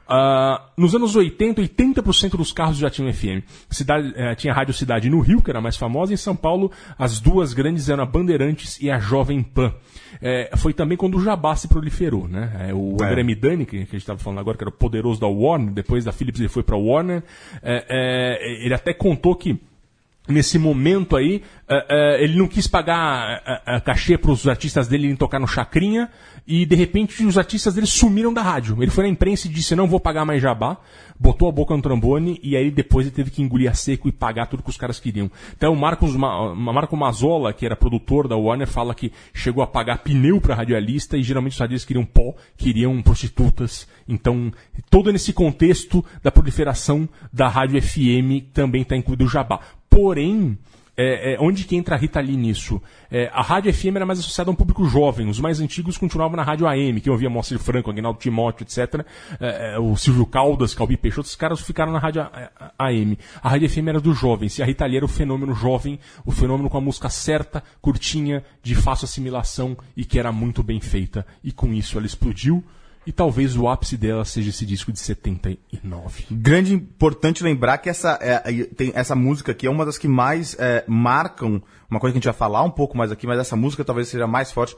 [SPEAKER 4] Ah, nos anos 80, 80% dos carros já tinham FM. Cidade, eh, tinha a Rádio Cidade no Rio, que era a mais famosa, e em São Paulo as duas grandes eram a Bandeirantes e a Jovem Pan. Eh, foi também quando o Jabá se proliferou, né? Eh, o
[SPEAKER 3] É.
[SPEAKER 4] André Midani, que, que a gente estava falando agora, que era o poderoso da Warner, depois da Philips ele foi para Warner, eh, eh, ele até contou que nesse momento aí, eh, eh, ele não quis pagar eh, cachê para os artistas dele irem tocar no Chacrinha e de repente os artistas dele sumiram da rádio. Ele foi na imprensa e disse: não vou pagar mais jabá, botou a boca no trombone e aí depois ele teve que engolir a seco e pagar tudo que os caras queriam. Então o Marcos Ma Marco Mazzola, que era produtor da Warner, fala que chegou a pagar pneu para radialista e geralmente os radialistas queriam pó, queriam prostitutas. Então, todo nesse contexto da proliferação da rádio FM também está incluído o jabá. Porém, é, é, onde que entra a Rita Lee nisso? É, a rádio FM era mais associada a um público jovem, os mais antigos continuavam na rádio AM, que ouvia Moacir Franco, Aguinaldo Timóteo, etc. É, é, o Silvio Caldas, Calbi Peixoto, os caras ficaram na rádio AM. A rádio FM era dos jovens, e a Rita Lee era o fenômeno jovem, o fenômeno com a música certa, curtinha, de fácil assimilação e que era muito bem feita. E com isso ela explodiu, e talvez o ápice dela seja esse disco de 79.
[SPEAKER 3] Grande importante lembrar que essa, é, tem, essa música aqui é uma das que mais é, marcam, uma coisa que a gente vai falar um pouco mais aqui, mas essa música talvez seja mais forte,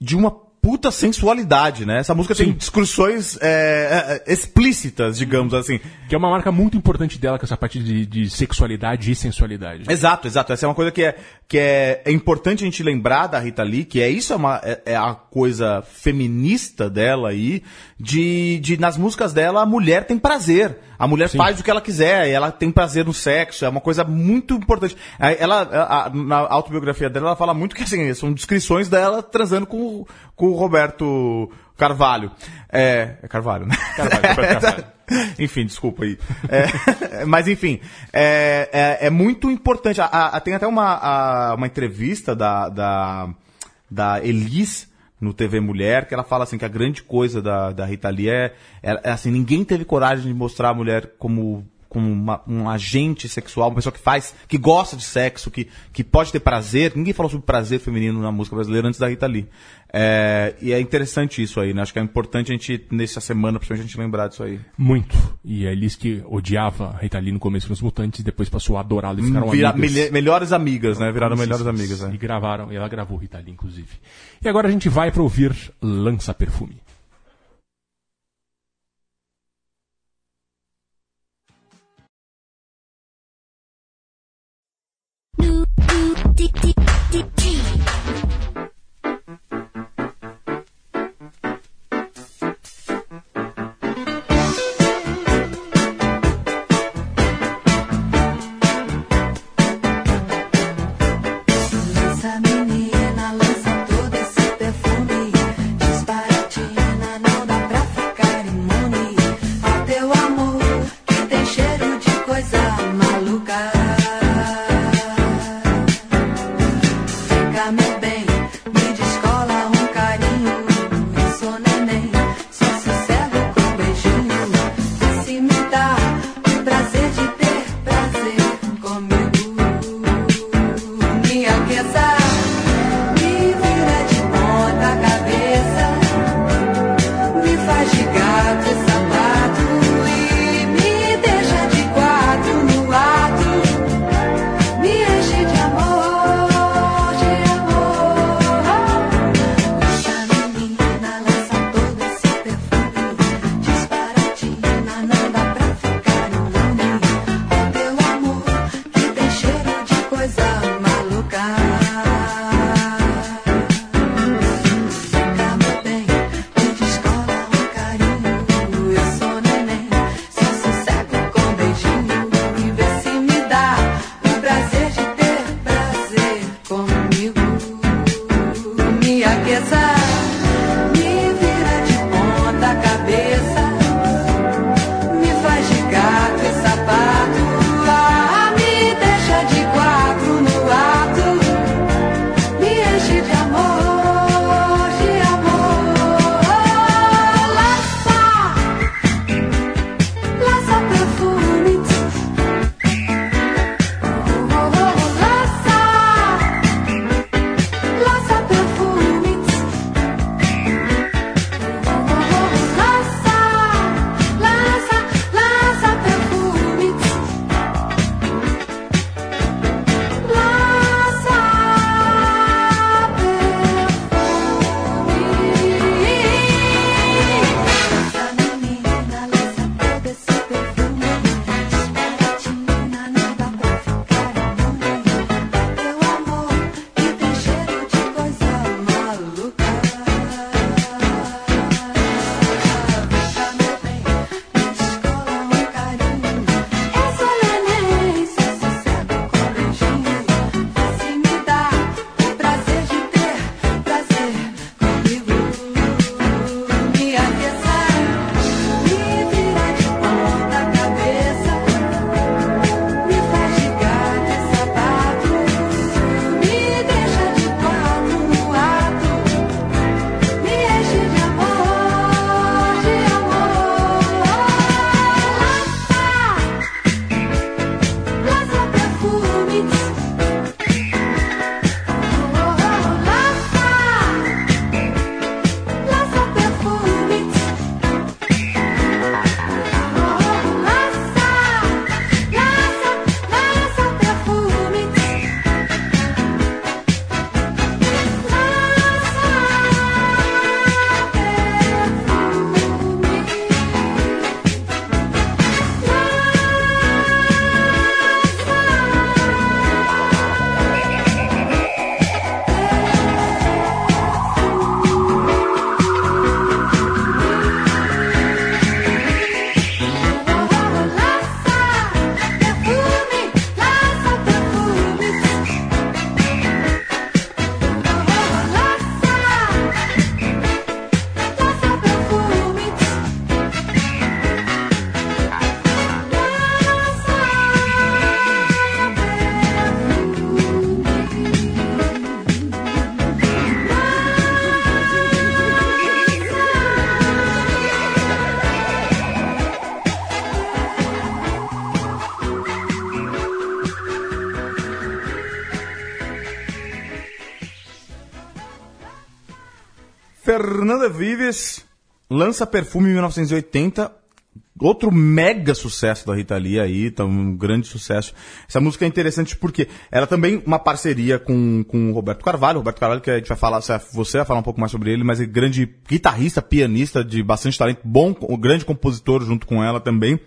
[SPEAKER 3] de uma puta sensualidade, né? Essa música tem
[SPEAKER 4] Sim.
[SPEAKER 3] discussões é, é, explícitas, digamos assim.
[SPEAKER 4] Que é uma marca muito importante dela com essa parte de, de sexualidade e sensualidade.
[SPEAKER 3] Exato, exato. Essa é uma coisa que é, que é, é importante a gente lembrar da Rita Lee, que é isso é, uma, é, é a coisa feminista dela aí, de, de nas músicas dela a mulher tem prazer. A mulher faz o que ela quiser, e ela tem prazer no sexo, é uma coisa muito importante. Ela, a- a- na autobiografia dela, ela fala muito que assim, são descrições dela transando com, com Roberto Carvalho. É, é Carvalho, né?
[SPEAKER 4] Carvalho, Roberto Carvalho.
[SPEAKER 3] enfim, desculpa aí. É, mas enfim, é, é, é muito importante. A- a- tem até uma, a- uma entrevista da, da, da Elis no TV Mulher, que ela fala assim que a grande coisa da, da Rita Lee é, é, é assim, ninguém teve coragem de mostrar a mulher como como uma- um agente sexual, uma pessoa que faz, que gosta de sexo, que, que pode ter prazer. Ninguém falou sobre prazer feminino na música brasileira antes da Rita Lee. É, e é interessante isso aí, né? Acho que é importante a gente, nessa semana, principalmente, a gente lembrar disso aí.
[SPEAKER 4] Muito. E a Elis que odiava a Rita Lee no começo nos Mutantes, depois passou a adorá-la e ficaram
[SPEAKER 3] Vira-
[SPEAKER 4] amigas.
[SPEAKER 3] melhe- melhores amigas, né? Viraram melhores amigas, né?
[SPEAKER 4] E gravaram, e ela gravou Rita Lee, inclusive. E agora a gente vai para ouvir Lança Perfume.
[SPEAKER 3] Fernanda Vives lança Perfume em 1980. Outro mega sucesso da Rita Lee aí, tá um grande sucesso. Essa música é interessante porque ela também uma parceria com, com o Roberto Carvalho. Roberto Carvalho, que a gente vai falar, você vai falar um pouco mais sobre ele, mas é grande guitarrista, pianista de bastante talento, bom, um grande compositor junto com ela também.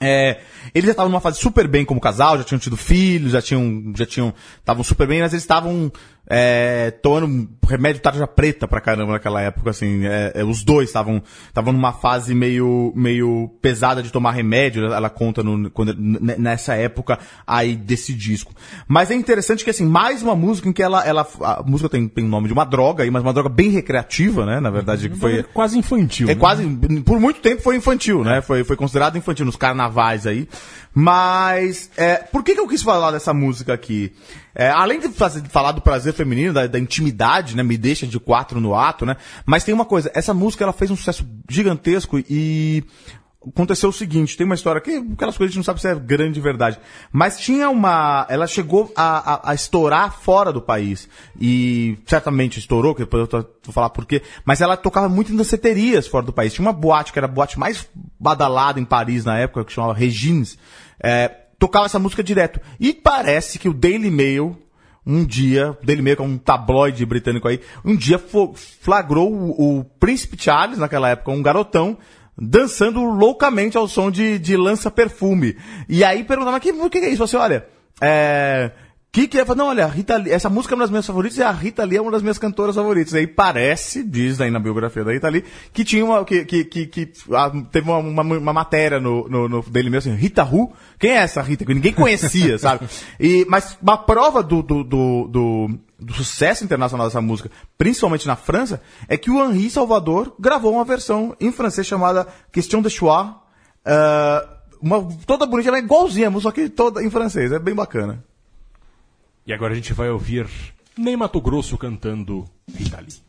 [SPEAKER 3] É, eles já estavam numa fase super bem como casal, já tinham tido filhos, já tinham, já tinham, estavam super bem, mas eles estavam é, tomando remédio tarja preta pra caramba naquela época, assim, é, é, os dois estavam, estavam numa fase meio, meio pesada de tomar remédio, ela conta no, quando, nessa época aí desse disco. Mas é interessante que, assim, mais uma música em que ela, ela, a música tem, tem o nome de uma droga aí, mas uma droga bem recreativa, né, na verdade, que foi...
[SPEAKER 5] Quase infantil.
[SPEAKER 3] É
[SPEAKER 5] né?
[SPEAKER 3] quase, por muito tempo foi infantil, né, foi, foi considerado infantil nos carnavais aí, mas, é, por que que eu quis falar dessa música aqui? É, além de fazer, falar do prazer feminino, da, da, intimidade, né? Me deixa de quatro no ato, né? Mas tem uma coisa, essa música ela fez um sucesso gigantesco e aconteceu o seguinte, tem uma história que aquelas coisas a gente não sabe se é grande de verdade, mas tinha uma, ela chegou a, a, a, estourar fora do país e certamente estourou, que depois eu vou falar por quê, mas ela tocava muito em danceterias fora do país. Tinha uma boate que era a boate mais badalada em Paris na época, que chamava Regines, é, tocava essa música direto. E parece que o Daily Mail, um dia, o Daily Mail, que é um tabloide britânico aí, um dia flagrou o, o Príncipe Charles, naquela época, um garotão, dançando loucamente ao som de, de lança-perfume. E aí perguntava, o que é isso? Você, olha, é, que que é? Não, olha, Rita Lee, essa música é uma das minhas favoritas e a Rita Lee é uma das minhas cantoras favoritas. Aí parece, diz aí na biografia da Rita Lee, que tinha uma, que, que, que, que ah, teve uma, uma, uma, matéria no, no, no Daily Mail assim, Rita Who? Quem é essa Rita? Que ninguém conhecia, sabe? E, mas uma prova do, do, do, do, do sucesso internacional dessa música, principalmente na França, é que o Henri Salvador gravou uma versão em francês chamada Question de Choix, uh, uma, toda bonita, ela é igualzinha, só que toda em francês, é bem bacana.
[SPEAKER 5] E agora a gente vai ouvir Ney Mato Grosso cantando Rita Lee.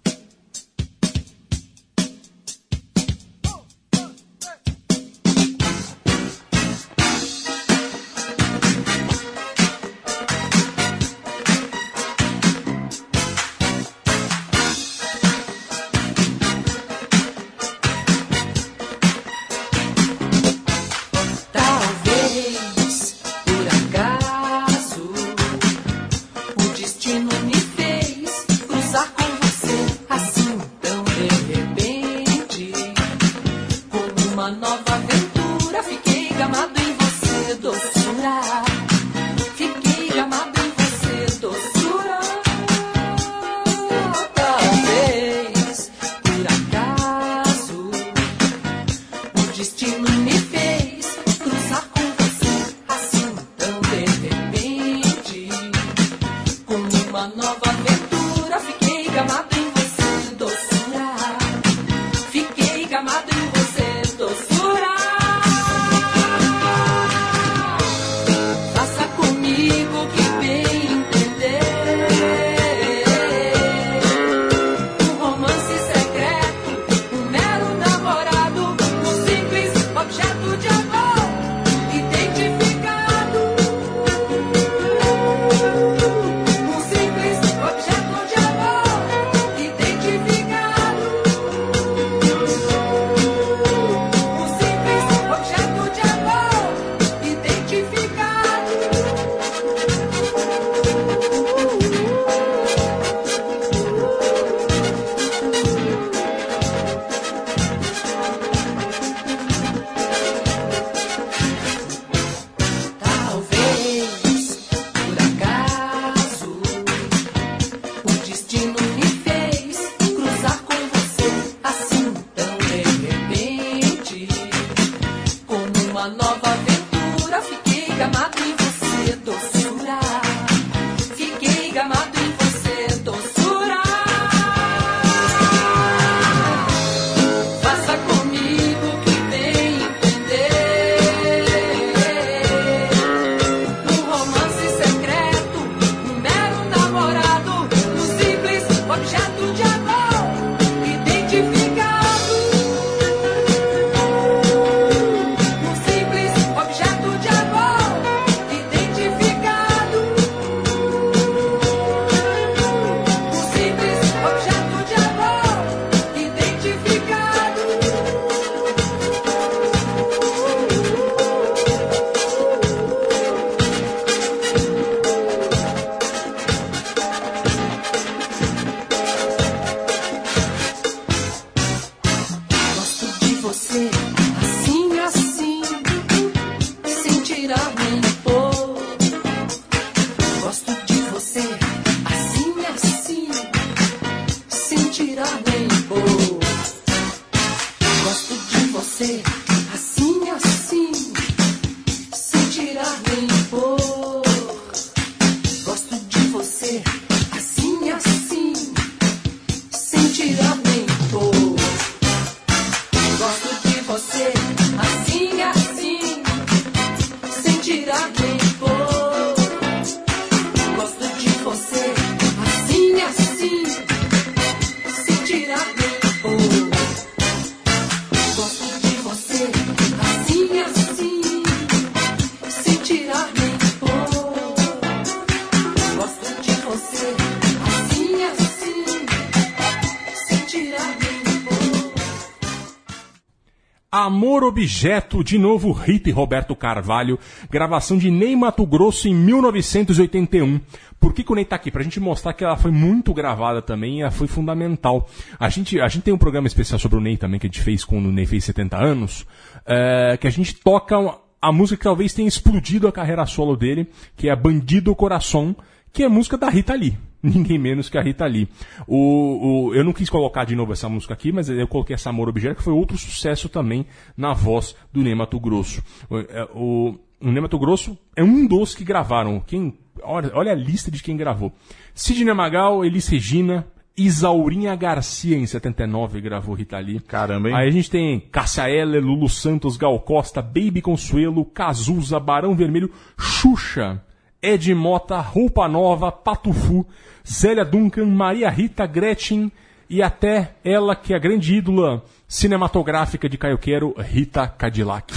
[SPEAKER 7] Objeto, de
[SPEAKER 4] novo Rita e Roberto Carvalho, gravação de Ney Mato Grosso em 1981. Por que, que o Ney tá aqui? Pra gente mostrar que ela foi muito gravada também e ela foi fundamental. A gente, a gente tem um programa especial sobre o Ney também, que a gente fez quando o Ney fez 70 anos, é, que a gente toca a música que talvez tenha explodido a carreira solo dele, que é Bandido Coração, que é a música da Rita Lee. Ninguém menos que a Rita Lee. O, o- eu não quis colocar de novo essa música aqui, mas eu coloquei essa Amor Objeto, que foi outro sucesso também na voz do Ney Mato Grosso. O, é, o, o Ney Mato Grosso é um dos que gravaram. Quem, olha, olha a lista de quem gravou. Sidney Magal, Elis Regina, Isaurinha Garcia, em 79, gravou Rita Lee.
[SPEAKER 3] Caramba, hein?
[SPEAKER 4] Aí a gente tem Cássia Eller, Lulu Santos, Gal Costa, Baby Consuelo, Cazuza, Barão Vermelho, Xuxa, Ed Mota, Roupa Nova, Patufu, Zélia Duncan, Maria Rita, Gretchen e até ela que é a grande ídola cinematográfica de Caio Quero, Rita Cadillac.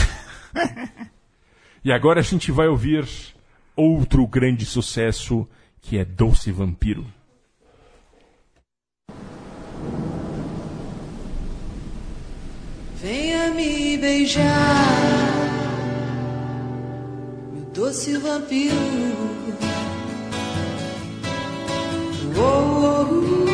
[SPEAKER 4] e agora a gente vai ouvir outro grande sucesso que é Doce Vampiro.
[SPEAKER 8] Venha me beijar, doce vampiro. Oh, oh, oh,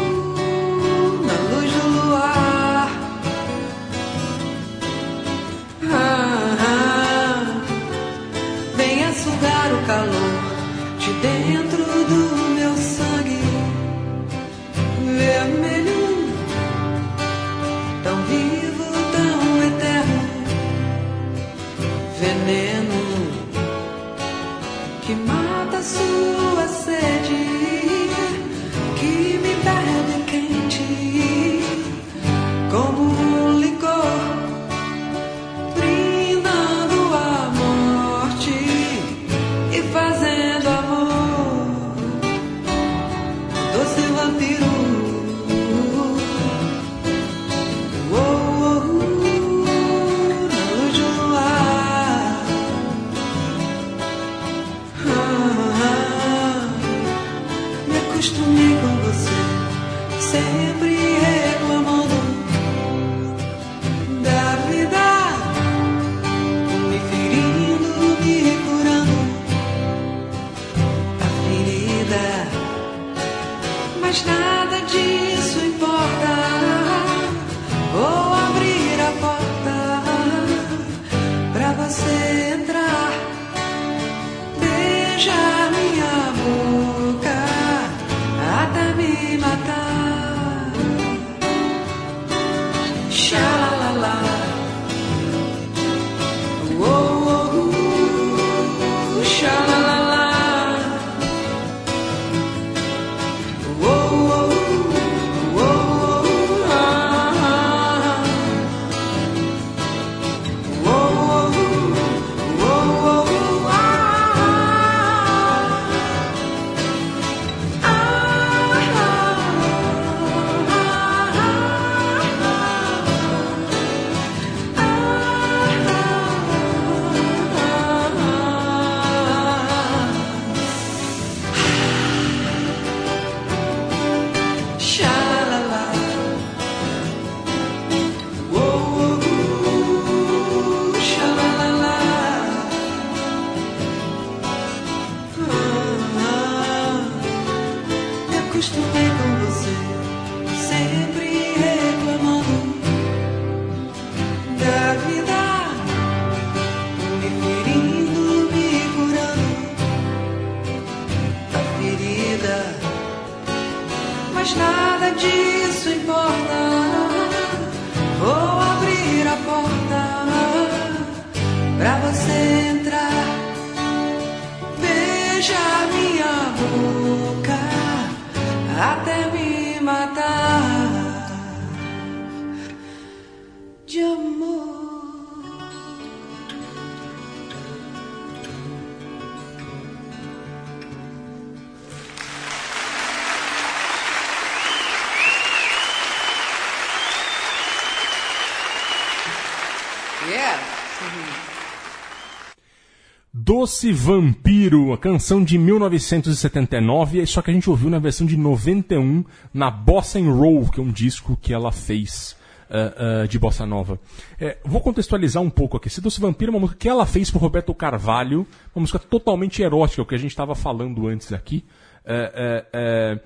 [SPEAKER 8] Doce Vampiro, a
[SPEAKER 4] canção de 1979, só que a gente ouviu na versão de 91 na Bossa and Roll, que é um disco que ela fez uh, uh, de bossa nova. É, vou contextualizar um pouco aqui. Doce Vampiro é uma música que ela fez pro Roberto Carvalho, uma música totalmente erótica, o que a gente estava falando antes aqui, é,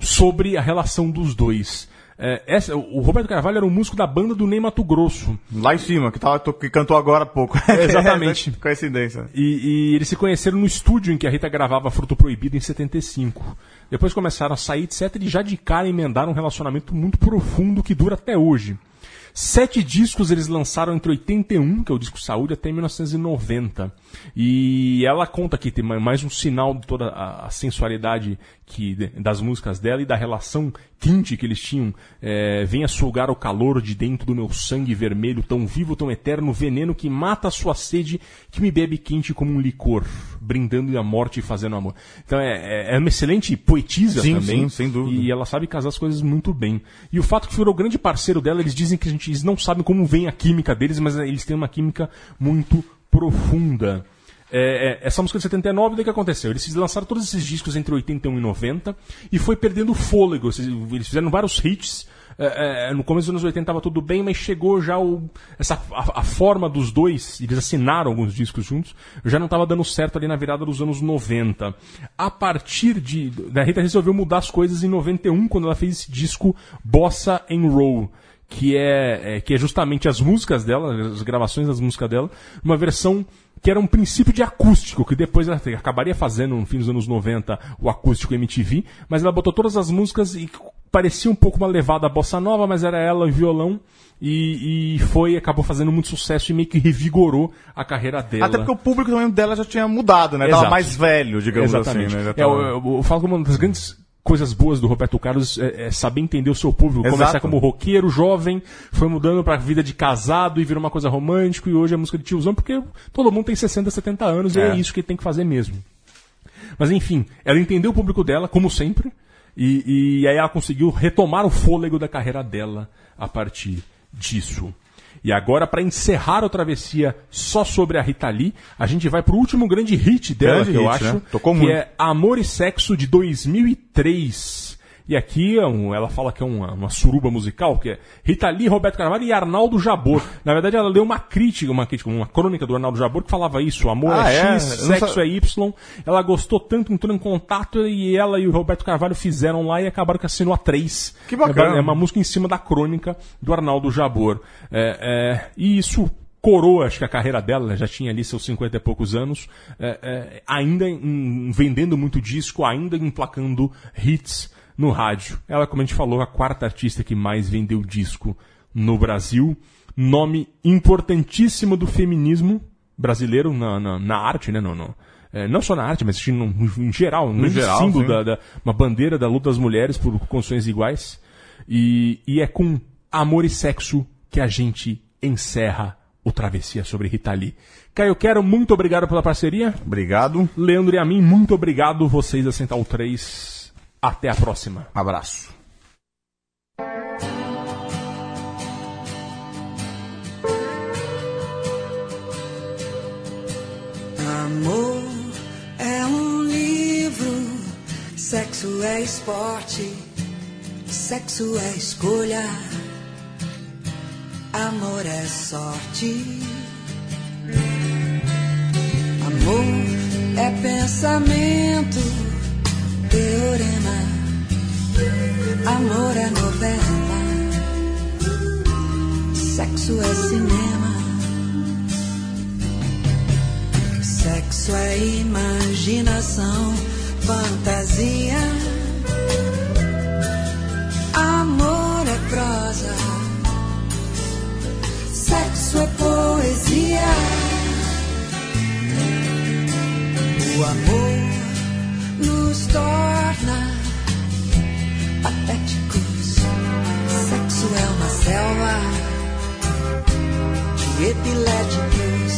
[SPEAKER 4] sobre a relação dos dois. É, essa, o Roberto Carvalho era um músico da banda do Ney Mato Grosso.
[SPEAKER 3] Lá em cima, que, tava, que cantou agora há pouco.
[SPEAKER 4] Exatamente.
[SPEAKER 3] Coincidência.
[SPEAKER 4] E, e, eles se conheceram no estúdio em que a Rita gravava Fruto Proibido em 75. Depois começaram a sair, etc. E já de cara emendaram um relacionamento muito profundo que dura até hoje. Sete discos eles lançaram entre 81, que é o disco Saúde, até 1990. E ela conta aqui, tem mais um sinal de toda a sensualidade que, das músicas dela e da relação quente que eles tinham. É, Venha sugar o calor de dentro do meu sangue vermelho, tão vivo, tão eterno, veneno que mata a sua sede, que me bebe quente como um licor, brindando a morte e fazendo amor. Então é, é, é uma excelente poetisa
[SPEAKER 3] sim,
[SPEAKER 4] também.
[SPEAKER 3] Sim, sem dúvida.
[SPEAKER 4] E ela sabe casar as coisas muito bem. E o fato que virou grande parceiro dela, eles dizem que a gente, eles não sabem como vem a química deles, mas eles têm uma química muito profunda. É, é, essa música de 79, o que aconteceu? Eles lançaram todos esses discos entre 81 e 90 e foi perdendo fôlego. Eles fizeram vários hits. É, é, no começo dos anos 80 estava tudo bem, mas chegou já o, essa, a, a, forma dos dois, eles assinaram alguns discos juntos, já não estava dando certo ali na virada dos anos 90. A partir de. A Rita resolveu mudar as coisas em 91, quando ela fez esse disco Bossa and Roll que é, é, que é justamente as músicas dela, as gravações das músicas dela, uma versão que era um princípio de acústico, que depois ela acabaria fazendo no fim dos anos 90 o acústico MTV, mas ela botou todas as músicas e parecia um pouco uma levada bossa nova, mas era ela e violão. E, e, foi, acabou fazendo muito sucesso e meio que revigorou a carreira dela.
[SPEAKER 3] Até porque o público também dela já tinha mudado, né? Exato. Tava mais velho, digamos
[SPEAKER 4] Exatamente.
[SPEAKER 3] assim. Né?
[SPEAKER 4] É, eu, eu, eu, falo que uma das grandes coisas boas do Roberto Carlos é, é saber entender o seu público.
[SPEAKER 3] Exato.
[SPEAKER 4] Começar como roqueiro, jovem, foi mudando pra vida de casado e virou uma coisa romântica e hoje é música de tiozão, porque todo mundo tem 60, 70 anos é. e é isso que tem que fazer mesmo. Mas enfim, ela entendeu o público dela, como sempre, e, e aí ela conseguiu retomar o fôlego da carreira dela a partir disso. E agora, para encerrar a travessia só sobre a Rita Lee, a gente vai pro último grande hit dela,
[SPEAKER 3] grande
[SPEAKER 4] que eu
[SPEAKER 3] hit,
[SPEAKER 4] acho,
[SPEAKER 3] né? Tocou
[SPEAKER 4] que
[SPEAKER 3] muito.
[SPEAKER 4] é Amor e Sexo de 2003. E aqui é um, ela fala que é uma, uma, suruba musical, que é Rita Lee, Roberto Carvalho e Arnaldo Jabor. Na verdade, ela leu uma crítica, uma crítica, uma crônica do Arnaldo Jabor que falava isso: amor
[SPEAKER 3] Ah,
[SPEAKER 4] é
[SPEAKER 3] é?
[SPEAKER 4] X, sexo é Y. Ela gostou tanto, entrou em contato e ela e o Roberto Carvalho fizeram lá e acabaram que assinou a três.
[SPEAKER 3] Que bacana.
[SPEAKER 4] É uma música em cima da crônica do Arnaldo Jabor. É, é, e isso coroa, acho que a carreira dela, né, já tinha ali seus 50 e poucos anos, é, é, ainda em- vendendo muito disco, ainda emplacando hits no rádio. Ela, como a gente falou, a quarta artista que mais vendeu disco no Brasil. Nome importantíssimo do feminismo brasileiro na, na, na arte, né? No, no- é, não só na arte, mas no, em geral, um
[SPEAKER 3] geral,
[SPEAKER 4] símbolo da, da- uma bandeira da luta das mulheres por condições iguais. E, e é com amor e sexo que a gente encerra o Travessia sobre Rita Lee. Caio Quero, muito obrigado pela parceria.
[SPEAKER 3] Obrigado.
[SPEAKER 4] Leandro e a mim, muito obrigado. Vocês da Central 3. Até a próxima.
[SPEAKER 3] Abraço.
[SPEAKER 8] Amor é um livro, sexo é esporte, sexo é escolha, amor é sorte. Amor é pensamento, teorema, amor é novela, sexo é cinema. Sexo é imaginação, fantasia. Amor é prosa. Sexo é poesia. O amor nos torna patéticos. Sexo é uma selva de epiléticos.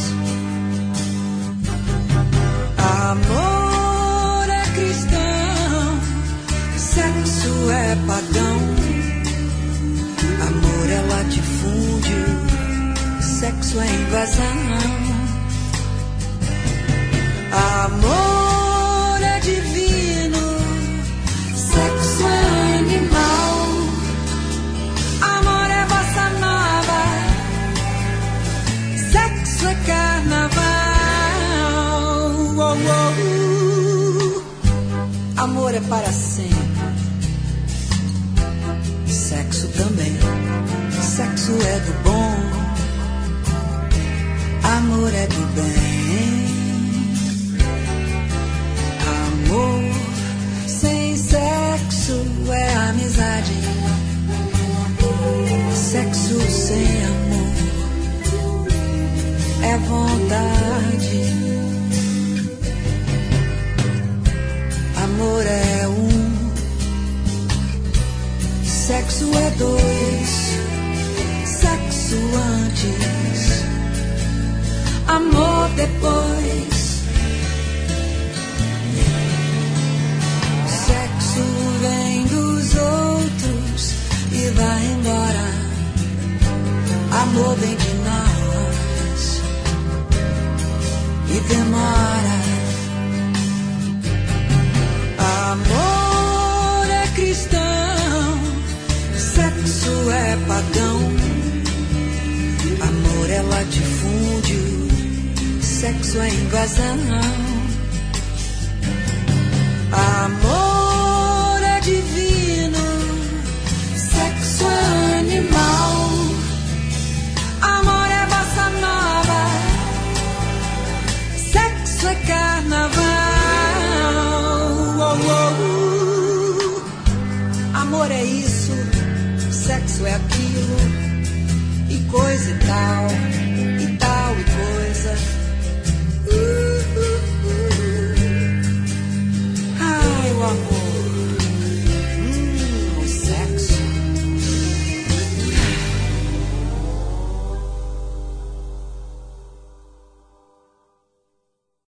[SPEAKER 8] Amor é cristão, sexo é pagão. Amor é latifúndio, sexo é invasão.